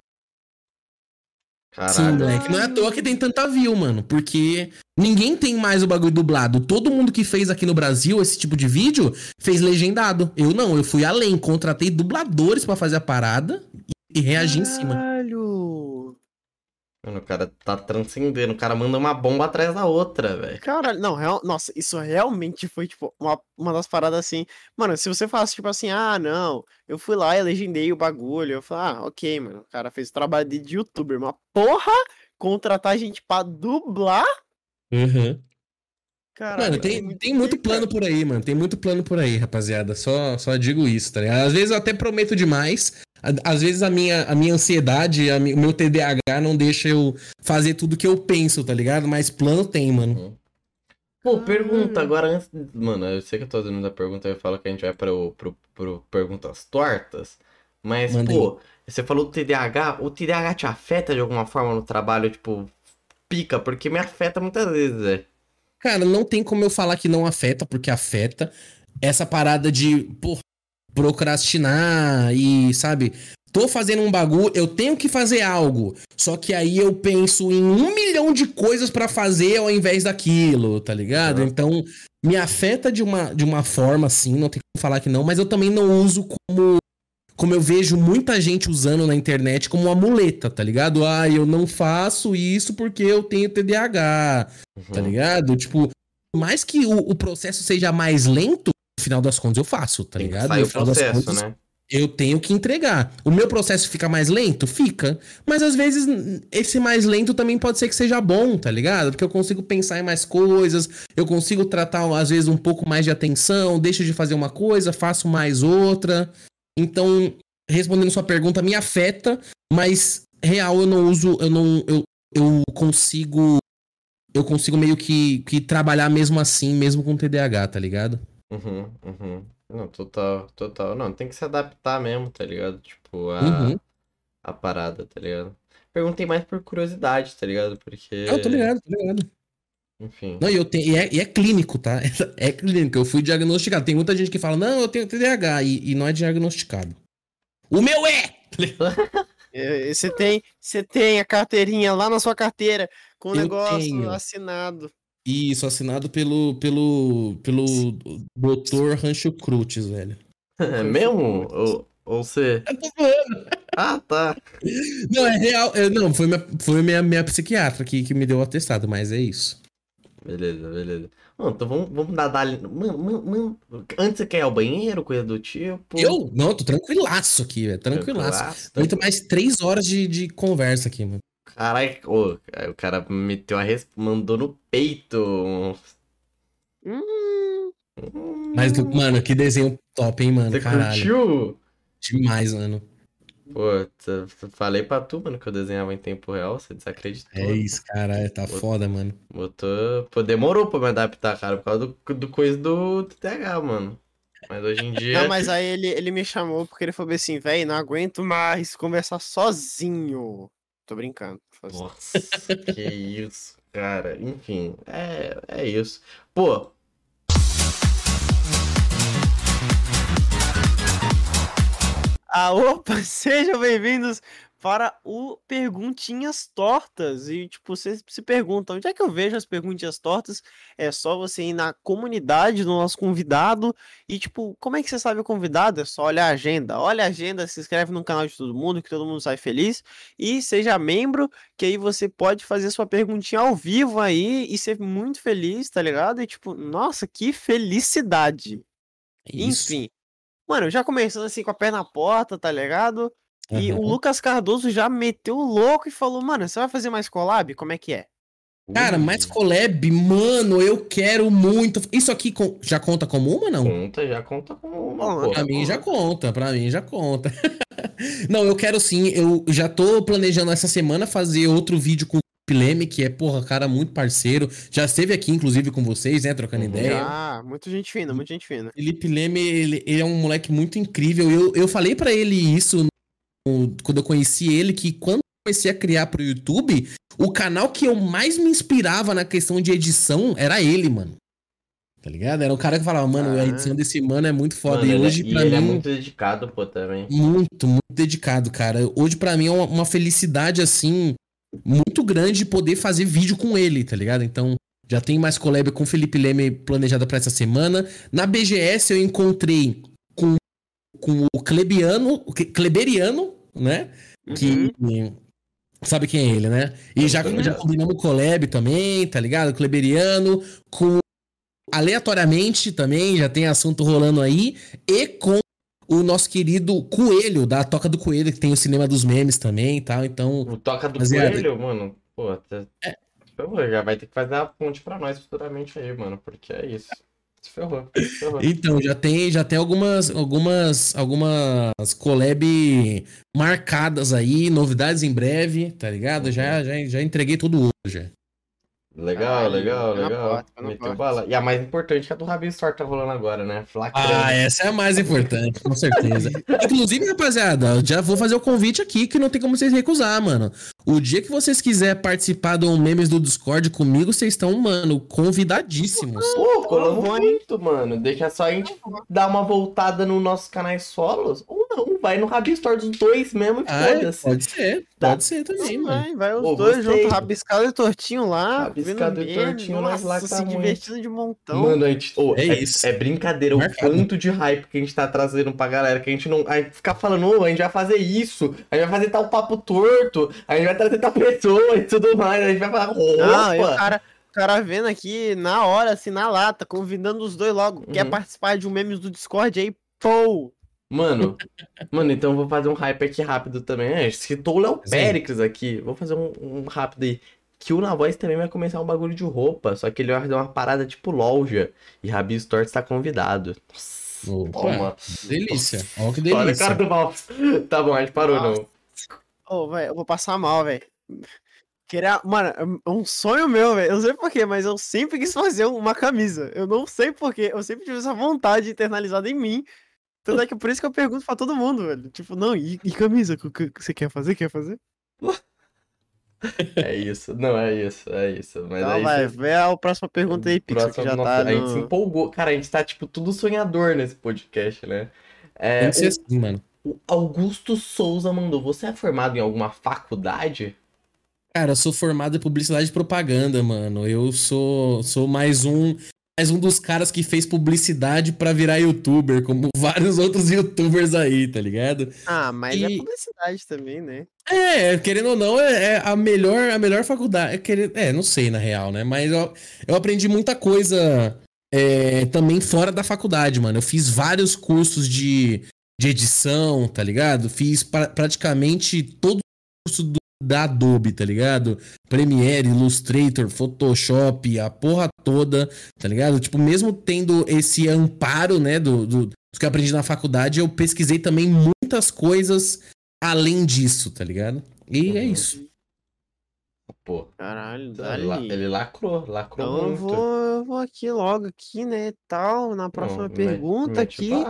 Caralho. moleque. Não é à toa que tem tanta view, mano. Porque ninguém tem mais o bagulho dublado. Todo mundo que fez aqui no Brasil esse tipo de vídeo fez legendado. Eu não, eu fui além, contratei dubladores pra fazer a parada e, e reagir em cima. Caralho! Mano, o cara tá transcendendo. O cara manda uma bomba atrás da outra, velho. Caralho, não, real, nossa, isso realmente foi, tipo, uma, uma das paradas assim. Mano, se você falasse, tipo assim, ah, não, eu fui lá e legendei o bagulho. Eu falei, ah, ok, mano, o cara fez o trabalho de youtuber, mas porra, contratar gente pra dublar? Uhum. Caralho, Mano, é tem, tem muito plano por aí, mano. Tem muito plano por aí, rapaziada. Só, só digo isso, tá ligado? Às vezes eu até prometo demais. Às vezes a minha, a minha ansiedade, a mi- o meu TDAH não deixa eu fazer tudo que eu penso, tá ligado? Mas plano tem, mano. Pô, pergunta agora antes. Mano, eu sei que eu tô fazendo a pergunta, eu falo que a gente vai pro, pro, pro perguntas tortas. Mas, Manda pô, você falou do TDAH. O TDAH te afeta de alguma forma no trabalho? Tipo, pica, porque me afeta muitas vezes, velho. Cara, não tem como eu falar que não afeta, porque afeta. Essa parada de, pô, procrastinar e, sabe? Tô fazendo um bagulho, eu tenho que fazer algo. Só que aí eu penso em um milhão de coisas pra fazer ao invés daquilo, tá ligado? Uhum. Então, me afeta de uma, de uma forma assim, não tem como falar que não, mas eu também não uso como. Como eu vejo muita gente usando na internet como uma muleta, tá ligado? Ah, eu não faço isso porque eu tenho TDAH tá Uhum. ligado? Tipo, mais que o, o processo seja mais lento, final das contas eu faço, tá Tem ligado? No o final das processo, contas, né? eu tenho que entregar. O meu processo fica mais lento? Fica. Mas às vezes esse mais lento também pode ser que seja bom, tá ligado? Porque eu consigo pensar em mais coisas, eu consigo tratar às vezes um pouco mais de atenção, deixo de fazer uma coisa, faço mais outra. Então, respondendo sua pergunta, me afeta, mas real eu não uso, eu não eu, eu consigo eu consigo meio que, que trabalhar mesmo assim, mesmo com TDAH, tá ligado? Uhum, uhum. Não, total, total. Não, tem que se adaptar mesmo, tá ligado? Tipo, a, Uhum. a parada, tá ligado? Perguntei mais por curiosidade, tá ligado? Porque. Eu tô ligado, tô ligado. Enfim. Não, e eu tenho, e é, e é clínico, tá? É clínico, eu fui diagnosticado. Tem muita gente que fala, não, eu tenho TDAH, e, e não é diagnosticado. O meu é! É, Você tem, você tem a carteirinha lá na sua carteira com o Eu negócio tenho. assinado. Isso, assinado pelo, pelo, pelo Dr. Rancho Cruz, velho. É mesmo? Ou, ou você. Eu tô. Ah, tá. Não, é real. é, não, foi minha, foi minha, minha psiquiatra que, que me deu o atestado, mas é isso. Beleza, beleza. Mano, então vamos, vamos dar. mano, mano, mano, antes você quer ir ao banheiro, coisa do tipo. Eu? Não, eu tô tranquilaço aqui, velho. Tranquilaço. Tranquilaço, Muito mais três horas de, de conversa aqui, mano. Caralho, ô, o cara meteu a res... mandou no peito. Hum, Mas, mano, que desenho top, hein, mano? você Caralho. curtiu? Demais, mano. Pô, falei pra tu, mano, que eu desenhava em tempo real, você desacreditou. É isso, caralho. Tá foda, mano. Botou. Pô, demorou pra me adaptar, cara, por causa do, do coisa do TTH, mano. Mas hoje em dia. Não, mas aí ele, ele me chamou porque ele falou assim, véi, não aguento mais conversar sozinho. Tô brincando. Nossa, que isso, cara. Enfim, é, é isso. Pô, Ah, opa, sejam bem-vindos para o Perguntinhas Tortas. E, tipo, vocês se perguntam, onde é que eu vejo as perguntinhas tortas? É só você ir na comunidade do nosso convidado e, tipo, como é que você sabe o convidado? É só olhar a agenda. Olha a agenda, se inscreve no canal de todo mundo, que todo mundo sai feliz. E seja membro, que aí você pode fazer sua perguntinha ao vivo aí e ser muito feliz, tá ligado? E, tipo, nossa, que felicidade! Isso. Enfim. Mano, já começando assim com a pé na porta, tá ligado? E o Aham. Lucas Cardoso já meteu o louco e falou, mano, você vai fazer mais collab? Como é que é? Cara, mais collab, mano, eu quero muito. Isso aqui já conta como uma, não? Conta, já conta com uma, Bom, pô. Pra mim já conta, pra mim já conta. Não, eu quero sim, eu já tô planejando essa semana fazer outro vídeo com o Leme, que é, porra, cara muito parceiro. Já esteve aqui, inclusive, com vocês, né, trocando Uhum. ideia. Ah, muita gente fina, muita gente fina. Felipe Leme, ele, ele é um moleque muito incrível. Eu, eu falei pra ele isso no- quando eu conheci ele, que quando eu comecei a criar pro YouTube, o canal que eu mais me inspirava na questão de edição era ele, mano. Tá ligado? Era o cara que falava, mano, a Ah. edição desse mano é muito foda. Mano, e ele- hoje, e pra ele é mim, muito dedicado, pô, também. muito, muito dedicado, cara. Hoje, pra mim, é uma, uma felicidade, assim, muito grande poder fazer vídeo com ele, tá ligado? Então, já tem mais collab com o Felipe Leme planejada pra essa semana. Na BGS, eu encontrei com, com o Klebiano, o Né? Que. Sabe quem é ele, né? E já, Uhum. já combinamos collab também, tá ligado? Kleberiano, com. Aleatoriamente também, já tem assunto rolando aí. E com o nosso querido Coelho, da Toca do Coelho, que tem o cinema dos memes também e tal. Então, O Toca do Rapaziada. Coelho, mano, pô, tá... É. já vai ter que fazer a ponte pra nós futuramente aí, mano, porque é isso. Se ferrou, se ferrou. então já tem, já tem algumas, algumas, algumas collab marcadas aí, novidades em breve, tá ligado? Já, já, já entreguei tudo hoje. Legal, Caralho, legal, legal. porta, Meteu bala. E a mais importante que a do Rabin Store tá rolando agora, né? Flacrando. Ah, essa é a mais importante, com certeza. Inclusive, rapaziada, já vou fazer o convite aqui que não tem como vocês recusar, mano. O dia que vocês quiserem participar do memes do Discord comigo, vocês estão, mano, convidadíssimos. Pô, hein? muito, mano. Deixa só a gente dar uma voltada nos nossos canais solos. Ou não, vai no Rabin Store dos dois mesmo e foda-se. pode ser, Tá. pode ser também, mano. Vai, vai os Pô, dois gostei. juntos, rabiscado e tortinho lá. Rabiscado e tortinho, lá que tá se muito. divertindo de montão. Mano, a gente. ô, É é, isso. é brincadeira o Marcado. quanto de hype que a gente tá trazendo pra galera. Que a gente não. A gente ficar falando, ô, a gente vai fazer isso, a gente vai fazer tal papo torto, a gente vai trazer tal pessoa e tudo mais. A gente vai falar, Não, o opa! cara, o cara vendo aqui na hora, assim, na lata, convidando os dois logo. Quer Uhum. participar de um memes do Discord aí? Pô! Mano, mano, então eu vou fazer um hype aqui rápido também. É, citou o Léo. Péricles aqui. Vou fazer um, um rápido aí. Que o Na Voz também vai começar um bagulho de roupa. Só que ele vai fazer uma parada tipo loja. E Rabi Store está convidado. Nossa, Opa, toma. delícia. Olha que Olha a delícia. cara do Valps. Tá bom, a gente parou Nossa. não. Ô, velho, eu vou passar mal, velho. Queria... Mano, é um sonho meu, velho. Eu não sei porquê, mas eu sempre quis fazer uma camisa. Eu não sei porquê. Eu sempre tive essa vontade internalizada em mim. Tanto é que por isso que eu pergunto pra todo mundo, velho. Tipo, não, e, e camisa? O que você quer fazer? Quer fazer? É isso. Não, é isso, é isso. Mas Então vai, cê- vê a próxima pergunta aí, Pixel, que já nossa, tá A gente se no... empolgou. Cara, a gente tá, tipo, tudo sonhador nesse podcast, né? É, Tem que ser assim, mano. o, o Augusto Souza mandou. Você é formado em alguma faculdade? Cara, eu sou formado em publicidade e propaganda, mano. Eu sou, sou mais um mais um dos caras que fez publicidade pra virar youtuber, como vários outros youtubers aí, tá ligado? Ah, mas é E- publicidade também, né? É, querendo ou não, é, é a melhor a melhor faculdade. É, querendo- é, não sei na real, né? Mas eu, eu aprendi muita coisa é, também fora da faculdade, mano. Eu fiz vários cursos de, de edição, tá ligado? Fiz pra- praticamente todo o curso do- da Adobe, tá ligado? Premiere, Illustrator, Photoshop, a porra toda, tá ligado? Tipo, mesmo tendo esse amparo, né, do, do, do que eu aprendi na faculdade, eu pesquisei também muitas coisas além disso, tá ligado? E é Uhum. isso. Pô, Caralho, dali. ele lacrou, lacrou Então eu muito. vou, eu vou aqui logo, aqui, né, tal, na próxima Não, me- pergunta mete aqui,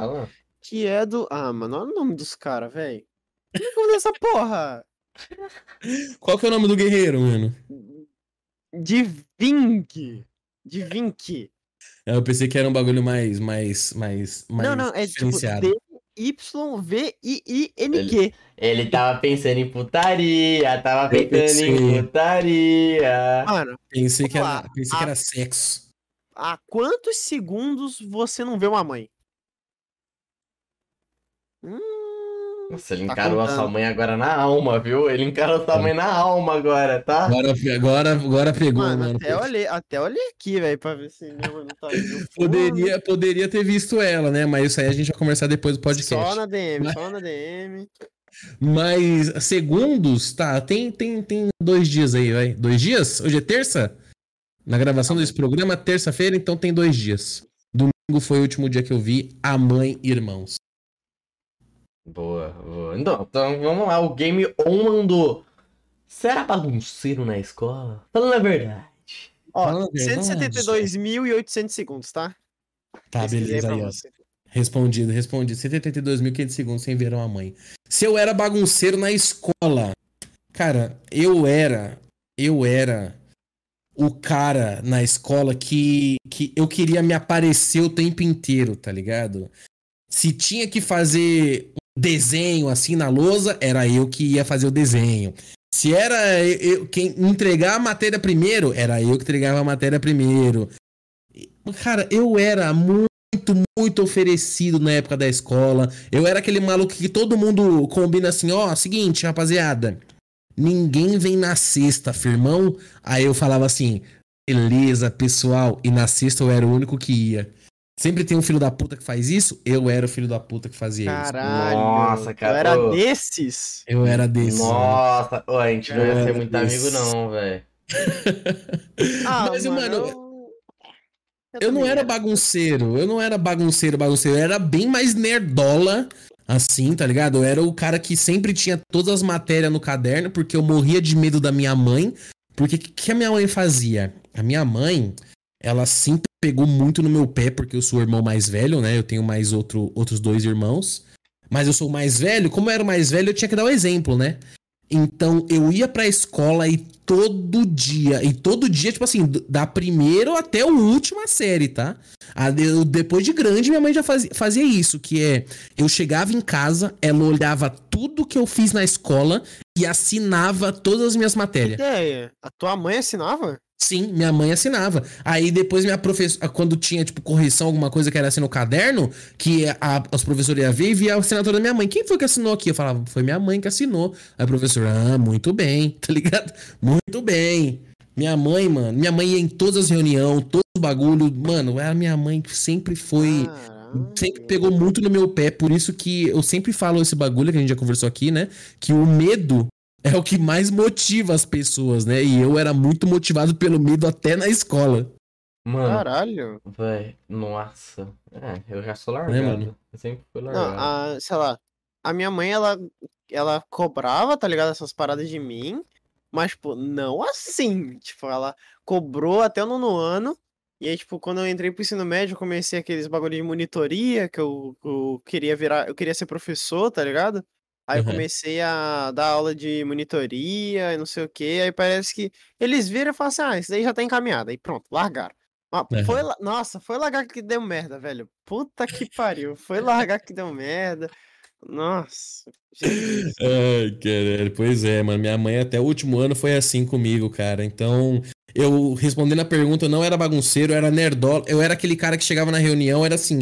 que é do... Ah, mano, olha o nome dos caras, velho. Como é que eu vou essa porra? Qual que é o nome do guerreiro, mano? De Vink. De Vink. É, Eu pensei que era um bagulho mais, mais, mais, mais Não, não, é tipo diferenciado. D-Y-V-I-I-N-Q. Ele tava pensando em putaria, tava Eu pensando em putaria. Mano, Pensei que era, pensei que A- era sexo. há quantos segundos você não vê uma mãe? Nossa, ele Tá encarou a sua contando. mãe agora na alma, viu? Ele encarou a sua mãe na alma agora, tá? Agora, agora, agora pegou, mano, mano. até olhei, até olhei aqui, velho, pra ver se minha mãe não tá indo. Poderia, poderia ter visto ela, né? Mas isso aí a gente vai conversar depois do podcast. Só na DM, Mas- só na DM. Mas segundos, tá, tem, tem, tem dois dias aí, vai. Dois dias? Hoje é terça? Na gravação desse programa, terça-feira, então tem dois dias. Domingo foi o último dia que eu vi a mãe e irmãos. Boa, boa. Então, então vamos lá, o Game On mandou. Será bagunceiro na escola? Falando a verdade. Ó, Fala a verdade. 172.800 segundos, tá? Tá, Pesquisei beleza pra aí, ó. você. Respondido, respondido. 182.500 segundos sem ver uma mãe. Se eu era bagunceiro na escola, cara, eu era, eu era o cara na escola que, que eu queria me aparecer o tempo inteiro, tá ligado? Se tinha que fazer desenho assim na lousa, era eu que ia fazer o desenho. Se era eu, eu- quem entregar a matéria primeiro, era eu que entregava a matéria primeiro. Cara, eu era muito, muito oferecido na época da escola. Eu era aquele maluco que todo mundo combina assim, ó, seguinte, rapaziada. Ninguém vem na sexta, firmão. Aí eu falava assim, beleza, pessoal. E na sexta eu era o único que ia. Sempre tem um filho da puta que faz isso. Eu era o filho da puta que fazia isso. Caralho. Nossa, cara, Eu era desses. Eu era desse. Nossa, ô, a gente não ia ser muito isso. amigo, não, velho. Ah, Mas, mano, mano, eu... Eu não era bagunceiro, eu não era bagunceiro, bagunceiro, eu era bem mais nerdola, assim, tá ligado? Eu era o cara que sempre tinha todas as matérias no caderno, porque eu morria de medo da minha mãe. Porque o que, que a minha mãe fazia? A minha mãe, ela sempre pegou muito no meu pé, porque eu sou o irmão mais velho, né? Eu tenho mais outro, outros dois irmãos. Mas eu sou o mais velho, como eu era o mais velho, eu tinha que dar o exemplo, né? Então eu ia pra escola e todo dia, e todo dia, tipo assim, da primeira até a última série, tá? Eu- depois de grande, minha mãe já fazia, fazia isso, que é, eu chegava em casa, ela olhava tudo que eu fiz na escola e assinava todas as minhas matérias. Ideia. A tua mãe assinava? Sim, minha mãe assinava. Aí depois minha professora, quando tinha, tipo, correção, alguma coisa que era assim no caderno, que a, os professores iam ver e via a assinatura da minha mãe. Quem foi que assinou aqui? Eu falava, foi minha mãe que assinou. Aí a professora, ah, muito bem, tá ligado? Muito bem. Minha mãe, mano, minha mãe ia em todas as reuniões, todos os bagulho. Mano, a minha mãe sempre foi. Sempre pegou muito no meu pé, por isso que eu sempre falo esse bagulho que a gente já conversou aqui, né? Que o medo é o que mais motiva as pessoas, né? E eu era muito motivado pelo medo até na escola. Mano, Caralho. velho, nossa. É, eu já sou É, largado. mano. Eu sempre fui Não, largado. a, sei lá, a minha mãe, ela, ela cobrava, tá ligado, essas paradas de mim, mas, tipo, não assim. Tipo, ela cobrou até o nono ano, e aí, tipo, quando eu entrei pro ensino médio, eu comecei aqueles bagulho de monitoria, que eu, eu queria virar, eu queria ser professor, tá ligado? Aí eu Uhum. comecei a dar aula de monitoria e não sei o quê, aí parece que eles viram e falaram assim, ah, isso daí já tá encaminhado, aí pronto, largaram. Mas foi, nossa, foi largar que deu merda, velho. Puta que pariu. Foi largar que deu merda. Nossa. Ai, caralho, pois é, mano. Minha mãe até o último ano foi assim comigo, cara. Então, eu respondendo a pergunta, eu não era bagunceiro, eu era nerdola. Eu era aquele cara que chegava na reunião, era assim.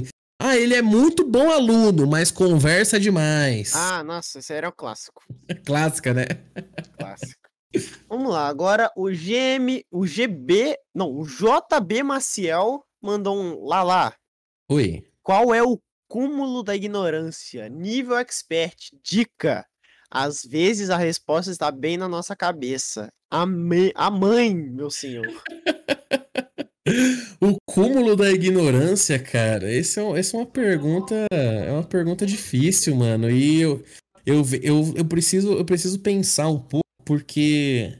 Ah, ele é muito bom aluno, mas conversa demais. Ah, nossa, esse era o clássico. Clássica, né? Clássico. Vamos lá, agora o GM, o GB, não, o JB Maciel mandou um lá lá. Oi. Qual é o cúmulo da ignorância? Nível expert. Dica. Às vezes a resposta está bem na nossa cabeça. A mãe, meu senhor. O cúmulo da ignorância, cara, esse é, essa é uma pergunta, é uma pergunta difícil, mano. E eu, eu, eu, eu preciso, eu preciso pensar um pouco, porque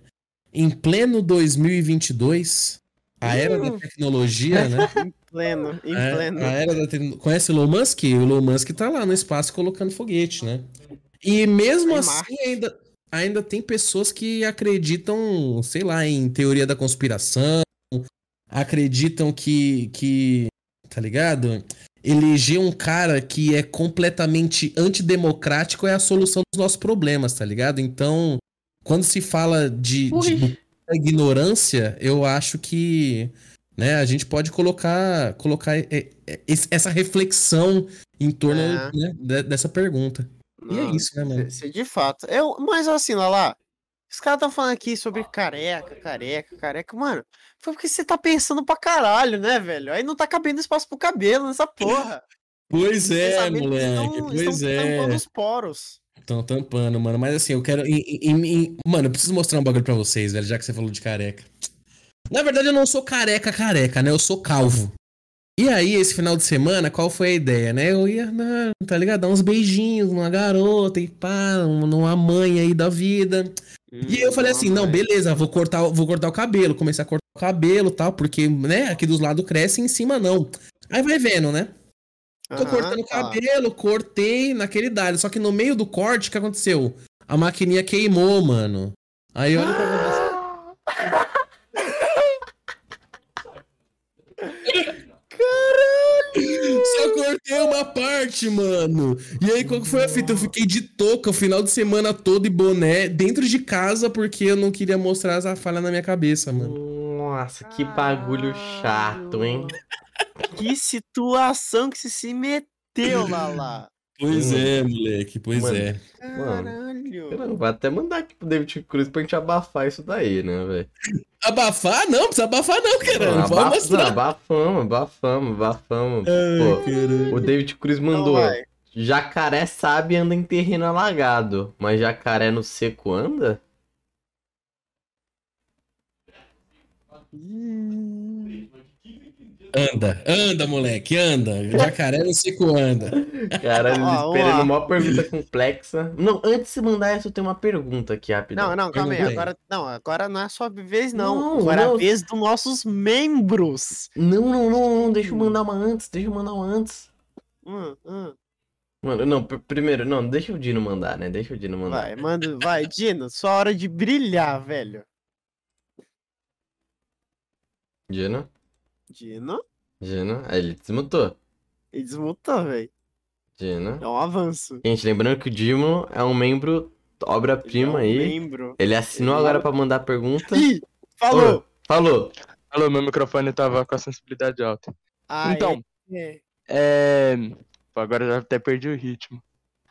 em pleno 2022, a era da tecnologia, né? Em pleno, em É, pleno. a era da tecno- Conhece o Elon Musk? O Elon Musk tá lá no espaço colocando foguete, né? E mesmo Em assim, Marte. ainda, ainda tem pessoas que acreditam, sei lá, em teoria da conspiração, acreditam que, que tá ligado? Eleger um cara que é completamente antidemocrático é a solução dos nossos problemas, tá ligado? Então, quando se fala de, de ignorância, eu acho que né, a gente pode colocar, colocar é, é, essa reflexão em torno É. né, de- dessa pergunta. E é Não, isso, né, mano? se- se de fato. Eu, mas assim, lá lá. Os caras estão falando aqui sobre careca, careca, careca. Mano, foi porque você tá pensando pra caralho, né, velho? Aí não tá cabendo espaço pro cabelo nessa porra. Pois é, moleque, estão- pois estão é. tampando os poros. Estão tampando, mano. Mas assim, eu quero. em- em- em- Mano, eu preciso mostrar um bagulho pra vocês, velho, já que você falou de careca. Na verdade, eu não sou careca, careca, né? Eu sou calvo. E aí, esse final de semana, qual foi a ideia, né? Eu ia, na- tá ligado? Dar uns beijinhos numa garota e pá, numa mãe aí da vida. E aí eu falei assim, não, beleza, vou cortar, vou cortar o cabelo. Comecei a cortar o cabelo e tal, porque, né, aqui dos lados cresce, em cima não. Aí vai vendo, né? Tô cortando o tá. cabelo, cortei naquele dado. Só que no meio do corte, o que aconteceu? A maquininha queimou, mano. Aí olha pra você. Só cortei uma parte, mano. E aí, qual que foi a fita? Eu fiquei de touca o final de semana todo e boné dentro de casa porque eu não queria mostrar essa falha na minha cabeça, mano. Nossa, que bagulho chato, hein? Que situação que você se meteu, Lala. Pois Hum. é, moleque, pois Mano. é. Caralho. Eu vou até mandar aqui pro David Cruz pra gente abafar isso daí, né, velho? Abafar? Não, precisa abafar não, caralho. Pode Abaf- mostrar. Abafamos, abafamos, abafamos. Ai, Pô, o David Cruz Então mandou. vai. Jacaré sabe anda em terreno alagado, mas jacaré no seco anda? Anda, anda, moleque, anda. Jacaré no seco anda. Caralho, Ó, esperando ó. uma pergunta complexa. Não, antes de mandar essa, eu tenho uma pergunta aqui, rapidão. Não, não, calma aí. Agora, não, agora não é sua vez, não. Não, agora é não. a vez dos nossos membros. Não, não, não, não, deixa eu mandar uma antes, deixa eu mandar uma antes. Hum, hum. Mano, não, pr- primeiro, não, deixa o Dino mandar, né? Deixa o Dino mandar. Vai, manda, vai, Dino, sua hora de brilhar, velho. Dino, Dino, Dino, aí ele desmutou. ele desmutou, velho. Dino. É um avanço. Gente, lembrando que o Dimo é um membro obra-prima Ele é um aí. Membro. Ele assinou Ele agora é- pra mandar pergunta. Ih, falou. Ô, falou. Alô, meu microfone tava com a sensibilidade alta. Ah, então, é. é. Pô, agora eu já até perdi o ritmo.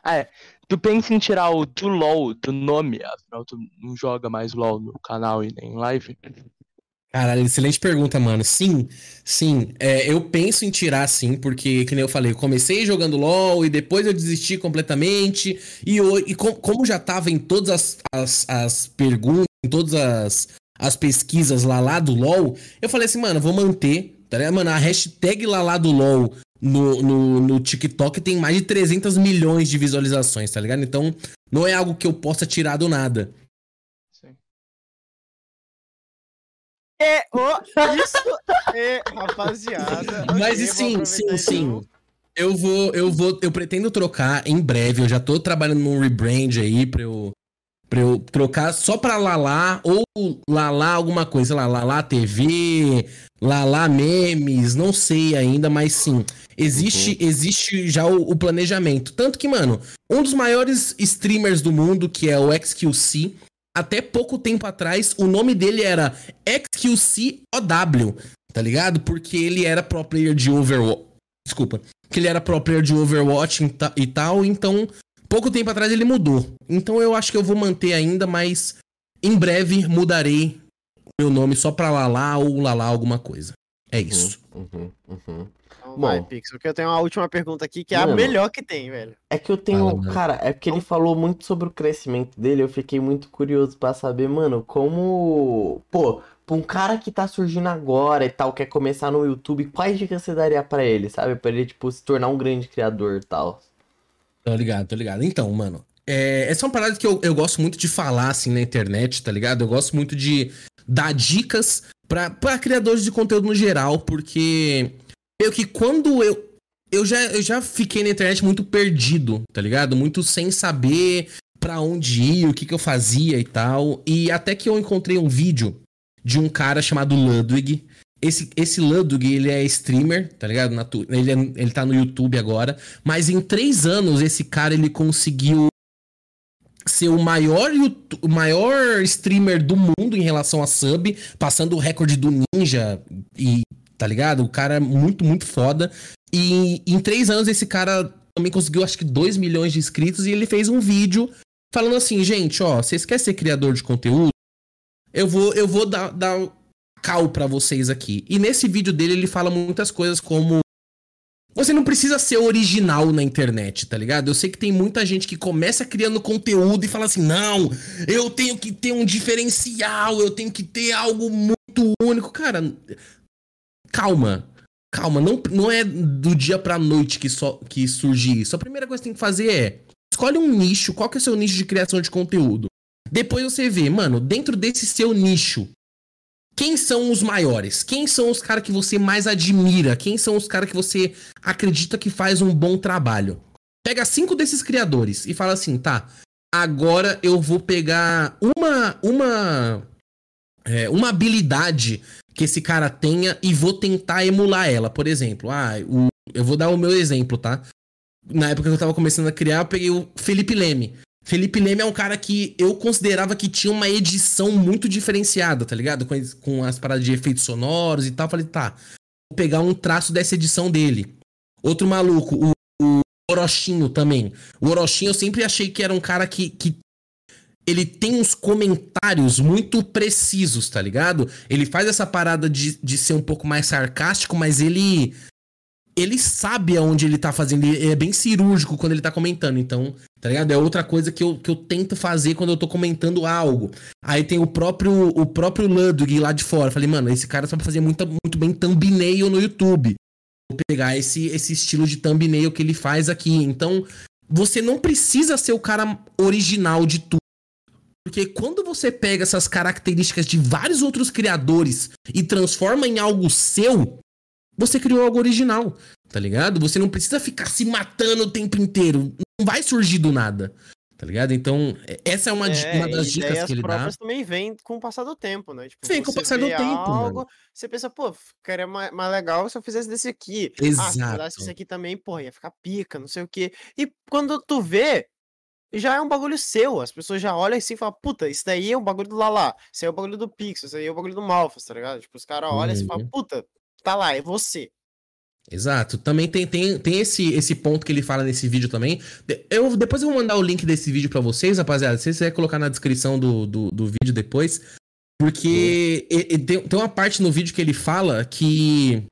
Ah, é. Tu pensa em tirar o do LOL do nome, afinal tu não joga mais LOL no canal e nem em live? Caralho, excelente pergunta, mano. Sim, sim. É, eu penso em tirar sim, porque, que nem eu falei, eu comecei jogando LOL e depois eu desisti completamente. E, eu, e com- como já tava em todas as, as, as perguntas, em todas as, as pesquisas lá lá do LOL, eu falei assim, mano, vou manter, tá ligado? Mano, a hashtag lá lá do LOL no, no, no TikTok tem mais de 300 milhões de visualizações, tá ligado? Então, não é algo que eu possa tirar do nada. É, ó, isso é, rapaziada. Mas ok, e vou sim, sim, sim. Eu vou, eu vou, eu pretendo trocar em breve. Eu já tô trabalhando num rebrand aí pra eu, pra eu trocar só pra Lala ou Lala alguma coisa, sei lá, Lala TV, Lala memes, não sei ainda, mas sim. Existe, existe já o, o planejamento. Tanto que, mano, um dos maiores streamers do mundo, que é o XQC, até pouco tempo atrás, o nome dele era XQCOW, tá ligado? Porque ele era pro player de Overwatch. Desculpa. Que ele era pro player de Overwatch e ta- tal, então, pouco tempo atrás ele mudou. Então eu acho que eu vou manter ainda, mas em breve mudarei meu nome só pra Lala ou Lala alguma coisa. É isso. Uhum, uhum. Então Bom. vai, Pixel, que eu tenho uma última pergunta aqui, que é a Mano. melhor que tem, velho. É que eu tenho. Mano. cara, é porque ele falou muito sobre o crescimento dele. Eu fiquei muito curioso pra saber, mano, como. Pô, pra um cara que tá surgindo agora e tal, quer começar no YouTube, quais dicas você daria pra ele, sabe? Pra ele, tipo, se tornar um grande criador e tal. Tô ligado, tô ligado. Então, mano, é, essa é uma parada que eu, eu gosto muito de falar, assim, na internet, tá ligado? Eu gosto muito de dar dicas pra, pra criadores de conteúdo no geral, porque meio que quando eu. Eu já, eu já fiquei na internet muito perdido, tá ligado? Muito sem saber pra onde ir, o que, que eu fazia e tal. E até que eu encontrei um vídeo de um cara chamado Ludwig. Esse, esse Ludwig, ele é streamer, tá ligado? Tu- ele, é- ele tá no YouTube agora. Mas em três anos, esse cara ele conseguiu ser o maior, o maior streamer do mundo em relação a sub, passando o recorde do Ninja e tá ligado? O cara é muito, muito foda. E em três anos esse cara também conseguiu acho que 2 milhões de inscritos e ele fez um vídeo falando assim, gente, ó, vocês querem ser criador de conteúdo? Eu vou, eu vou dar, dar cal pra vocês aqui. E nesse vídeo dele ele fala muitas coisas como Você não precisa ser original na internet, tá ligado? Eu sei que tem muita gente que começa criando conteúdo e fala assim: não, eu tenho que ter um diferencial, eu tenho que ter algo muito único. Cara, calma. Calma, não, não é do dia pra noite que, só, que surge isso. A primeira coisa que você tem que fazer é escolhe um nicho. Qual que é o seu nicho de criação de conteúdo? Depois você vê, mano, dentro desse seu nicho, quem são os maiores? Quem são os caras que você mais admira? Quem são os caras que você acredita que faz um bom trabalho? Pega cinco desses criadores e fala assim, tá? Agora eu vou pegar uma uma é, uma habilidade que esse cara tenha e vou tentar emular ela. Por exemplo, ah, o, eu vou dar o meu exemplo, tá? Na época que eu tava começando a criar, eu peguei o Felipe Leme. Felipe Leme é um cara que eu considerava que tinha uma edição muito diferenciada, tá ligado? Com, com as paradas de efeitos sonoros e tal. Falei, tá, vou pegar um traço dessa edição dele. Outro maluco, o, o Orochinho também. O Orochinho eu sempre achei que era um cara que, que ele tem uns comentários muito precisos, tá ligado? Ele faz essa parada de, de ser um pouco mais sarcástico, mas ele ele sabe aonde ele tá fazendo. Ele é bem cirúrgico quando ele tá comentando. Então, tá ligado? É outra coisa que eu, que eu tento fazer quando eu tô comentando algo. Aí tem o próprio o próprio Ludwig lá de fora. Falei, mano, esse cara sabe fazer muito, muito bem thumbnail no YouTube. Vou pegar esse, esse estilo de thumbnail que ele faz aqui. Então, você não precisa ser o cara original de tudo. Porque quando você pega essas características de vários outros criadores e transforma em algo seu, você criou algo original, tá ligado? Você não precisa ficar se matando o tempo inteiro. Não vai surgir do nada. Tá ligado? Então, essa é uma, É, uma das dicas que ele dá. próprias também vem com o passar do tempo, né? Tipo, Vem com o passar do tempo, algo, mano. Você pensa, pô, ficaria mais, mais legal se eu fizesse desse aqui. Ah, se eu Exato. esse aqui também, pô, ia ficar pica, não sei o quê. E quando tu vê, já é um bagulho seu. As pessoas já olham assim e falam, puta, isso daí é um bagulho do Lala, isso aí é o bagulho do Pixel, isso aí é o bagulho do Malfas, tá ligado? Tipo, os caras olham assim e falam, Uhum. puta, tá lá, é você. Exato. Também tem, tem, tem esse, esse ponto que ele fala nesse vídeo também. Eu, depois eu vou mandar o link desse vídeo pra vocês, rapaziada. Se você quiser colocar na descrição do, do, do vídeo depois. Porque e- e tem, tem uma parte no vídeo que ele fala que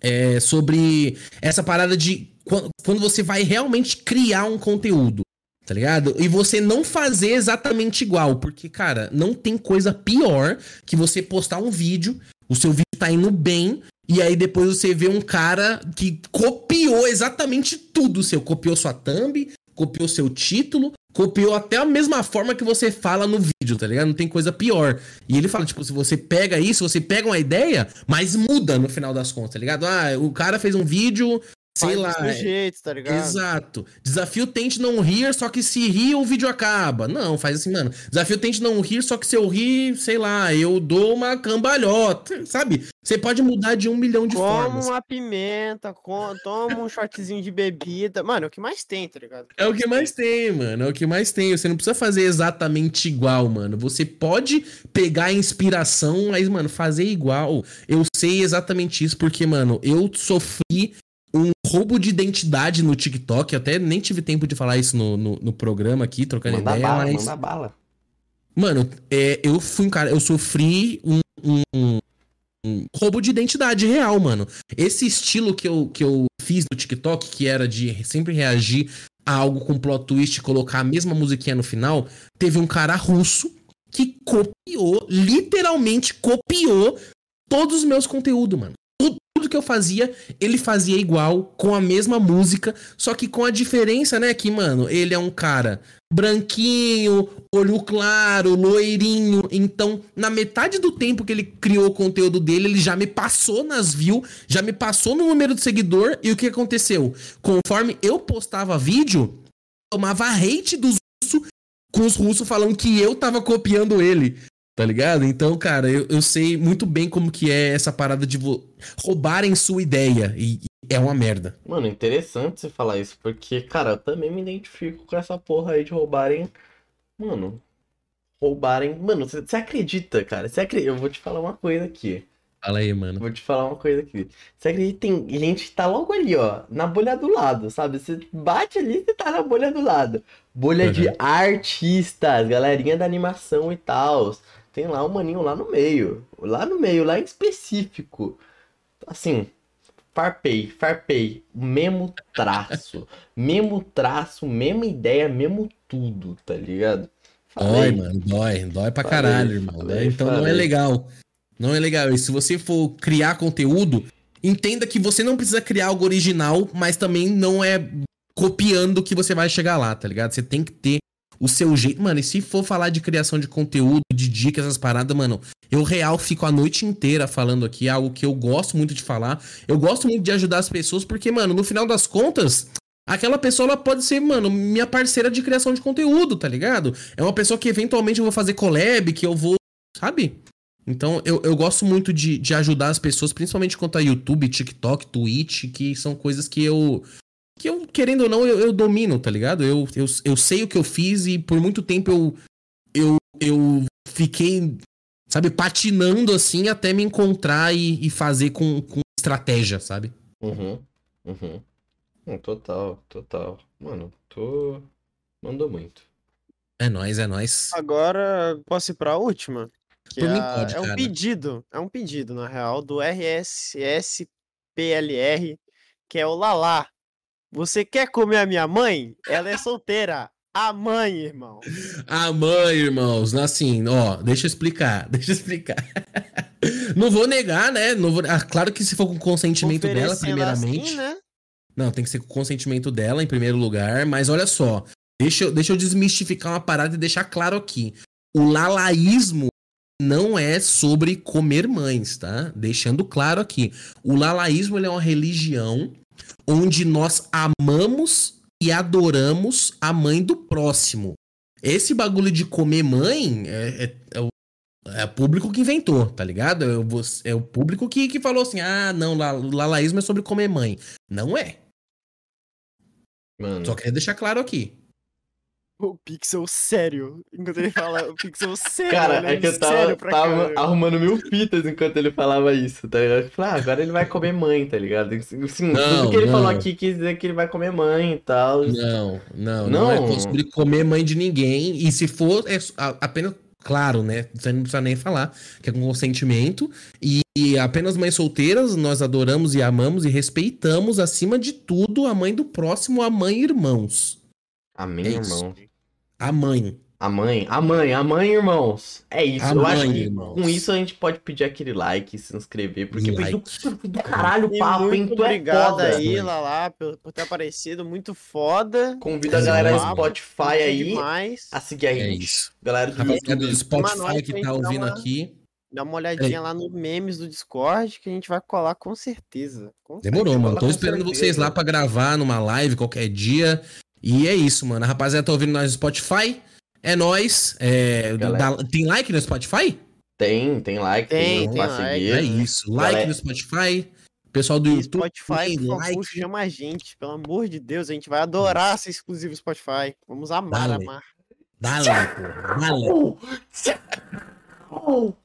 é sobre essa parada de quan- quando você vai realmente criar um conteúdo. Tá ligado? E você não fazer exatamente igual. Porque, cara, não tem coisa pior que você postar um vídeo, o seu vídeo tá indo bem, e aí depois você vê um cara que copiou exatamente tudo seu. Copiou sua thumb, copiou seu título, copiou até a mesma forma que você fala no vídeo, tá ligado? Não tem coisa pior. E ele fala, tipo, se você pega isso, você pega uma ideia, mas muda no final das contas, tá ligado? Ah, o cara fez um vídeo, sei lá. do seu jeito, tá ligado? Exato. Desafio tente não rir, só que se rir o vídeo acaba. Não, faz assim, mano. Desafio tente não rir, só que se eu rir, sei lá, eu dou uma cambalhota, sabe? Você pode mudar de um milhão de Come formas. uma pimenta, com- toma um shotzinho de bebida. Mano, é o que mais tem, tá ligado? É o que mais tem, mano. É o que mais tem. Você não precisa fazer exatamente igual, mano. Você pode pegar a inspiração, mas, mano, fazer igual. Eu sei exatamente isso, porque, mano, eu sofri roubo de identidade no TikTok. Eu até nem tive tempo de falar isso no, no, no programa aqui, trocando Manda ideia, bala, mas. manda bala. Mano, é, eu fui um cara, eu sofri um, um- um roubo de identidade real, mano. Esse estilo que eu, que eu fiz no TikTok, que era de sempre reagir a algo com plot twist e colocar a mesma musiquinha no final, teve um cara russo que copiou, literalmente copiou todos os meus conteúdos, mano. Tudo, que eu fazia, ele fazia igual, com a mesma música, só que com a diferença, né, que, mano, ele é um cara branquinho, olho claro, loirinho. Então, na metade do tempo que ele criou o conteúdo dele, ele já me passou nas views, já me passou no número de seguidor. E o que aconteceu? Conforme eu postava vídeo, tomava hate dos russos, com os russos falando que eu tava copiando ele. Tá ligado? Então, cara, eu, eu sei muito bem como que é essa parada de roubarem sua ideia. E, e é uma merda. Mano, interessante você falar isso, porque, cara, eu também me identifico com essa porra aí de roubarem. Mano, roubarem. Mano, você acredita, cara? Você acredita? Eu vou te falar uma coisa aqui. Fala aí, mano. Vou te falar uma coisa aqui. Você acredita em gente que tá logo ali, ó, na bolha do lado, sabe? Você bate ali, você tá na bolha do lado. Bolha de Uhum. artistas, galerinha da animação e tal. Tem lá um maninho lá no meio. Lá no meio, lá em específico. Assim, farpei, farpei. Mesmo traço. mesmo traço, mesma ideia, mesmo tudo, tá ligado? Dói, Falei. mano, dói. Dói pra Falei, caralho, irmão. falei, né? Então não é legal. Não é legal. E se você for criar conteúdo, entenda que você não precisa criar algo original, mas também não é copiando que você vai chegar lá, tá ligado? Você tem que ter o seu jeito. Mano, e se for falar de criação de conteúdo, de dicas, essas paradas, mano, eu real fico a noite inteira falando aqui, é algo que eu gosto muito de falar. Eu gosto muito de ajudar as pessoas, porque, mano, no final das contas, aquela pessoa ela pode ser, mano, minha parceira de criação de conteúdo, tá ligado? É uma pessoa que eventualmente eu vou fazer collab, que eu vou, sabe? Então, eu, eu gosto muito de, de ajudar as pessoas, principalmente quanto a YouTube, TikTok, Twitch, que são coisas que eu. Que eu, querendo ou não, eu, eu domino, tá ligado? Eu, eu, eu sei o que eu fiz e por muito tempo eu, eu, eu fiquei, sabe, patinando assim até me encontrar e, e fazer com, com estratégia, sabe? Uhum, uhum. Hum, Total, total. Mano, tô. Mandou muito. É nóis, é nóis. Agora posso ir pra última? Que Por é, mim pode, é um cara. pedido, é um pedido, na real, do RSSPLR, que é o Lalá. Você quer comer a minha mãe? Ela é solteira. A mãe, irmão. A mãe, irmãos, assim, ó, deixa eu explicar, deixa eu explicar. Não vou negar, né? Não vou... ah, claro que se for com consentimento dela, primeiramente. assim, né? Não, tem que ser com consentimento dela em primeiro lugar. Mas olha só, deixa eu, deixa eu desmistificar uma parada e deixar claro aqui. O lalaísmo não é sobre comer mães, tá? Deixando claro aqui. O lalaísmo é uma religião onde nós amamos e adoramos a mãe do próximo. Esse bagulho de comer mãe é, é- é o, é o público que inventou, tá ligado? É o, é o público que, que falou assim: ah, não, lalaísmo é sobre comer mãe. Não é. Mano. Só queria deixar claro aqui. O Pixel sério. Enquanto ele fala o Pixel sério. Cara, olhando é que eu tava, tava arrumando mil fitas enquanto ele falava isso, tá ligado? Eu falei, ah, agora ele vai comer mãe, tá ligado? Assim, Não, tudo que ele falou não. aqui quis dizer que ele vai comer mãe e tal. Não, não, não, é Não. sobre comer mãe de ninguém. E se for, é apenas. Claro, né? Você não precisa nem falar que é com consentimento. E, e apenas mães solteiras, nós adoramos e amamos e respeitamos, acima de tudo, a mãe do próximo, a mãe e irmãos. Amém, É irmão. A mãe. A mãe, a mãe, a mãe, irmãos. É isso. A eu acho mãe, que irmãos. com isso a gente pode pedir aquele like, se inscrever, porque foi do, do caralho o papo, hein? muito é obrigado foda. aí. Lalá, por, por ter aparecido. Muito foda. Convido a É galera nóis, Spotify aí demais. a seguir a É gente. isso. Galera do Rapaziada do. Spotify que tá dar ouvindo uma- aqui. Dá uma olhadinha lá no memes do Discord que a gente vai colar com certeza. Com Demorou, Vai mano. Tô esperando certeza. vocês lá pra gravar numa live qualquer dia. E é isso, mano. A rapaziada tá ouvindo nós no Spotify. É nóis. É, dá- tem like no Spotify? Tem, tem like, Tem, tem, tem pra like. seguir. É isso. Like Galera- no Spotify. Pessoal do E YouTube. Spotify, por favor, like. chama a gente. Pelo amor de Deus, a gente vai adorar ser exclusivo Spotify. Vamos amar, Dale. amar. Dale, pô. Dale. Oh, tchau.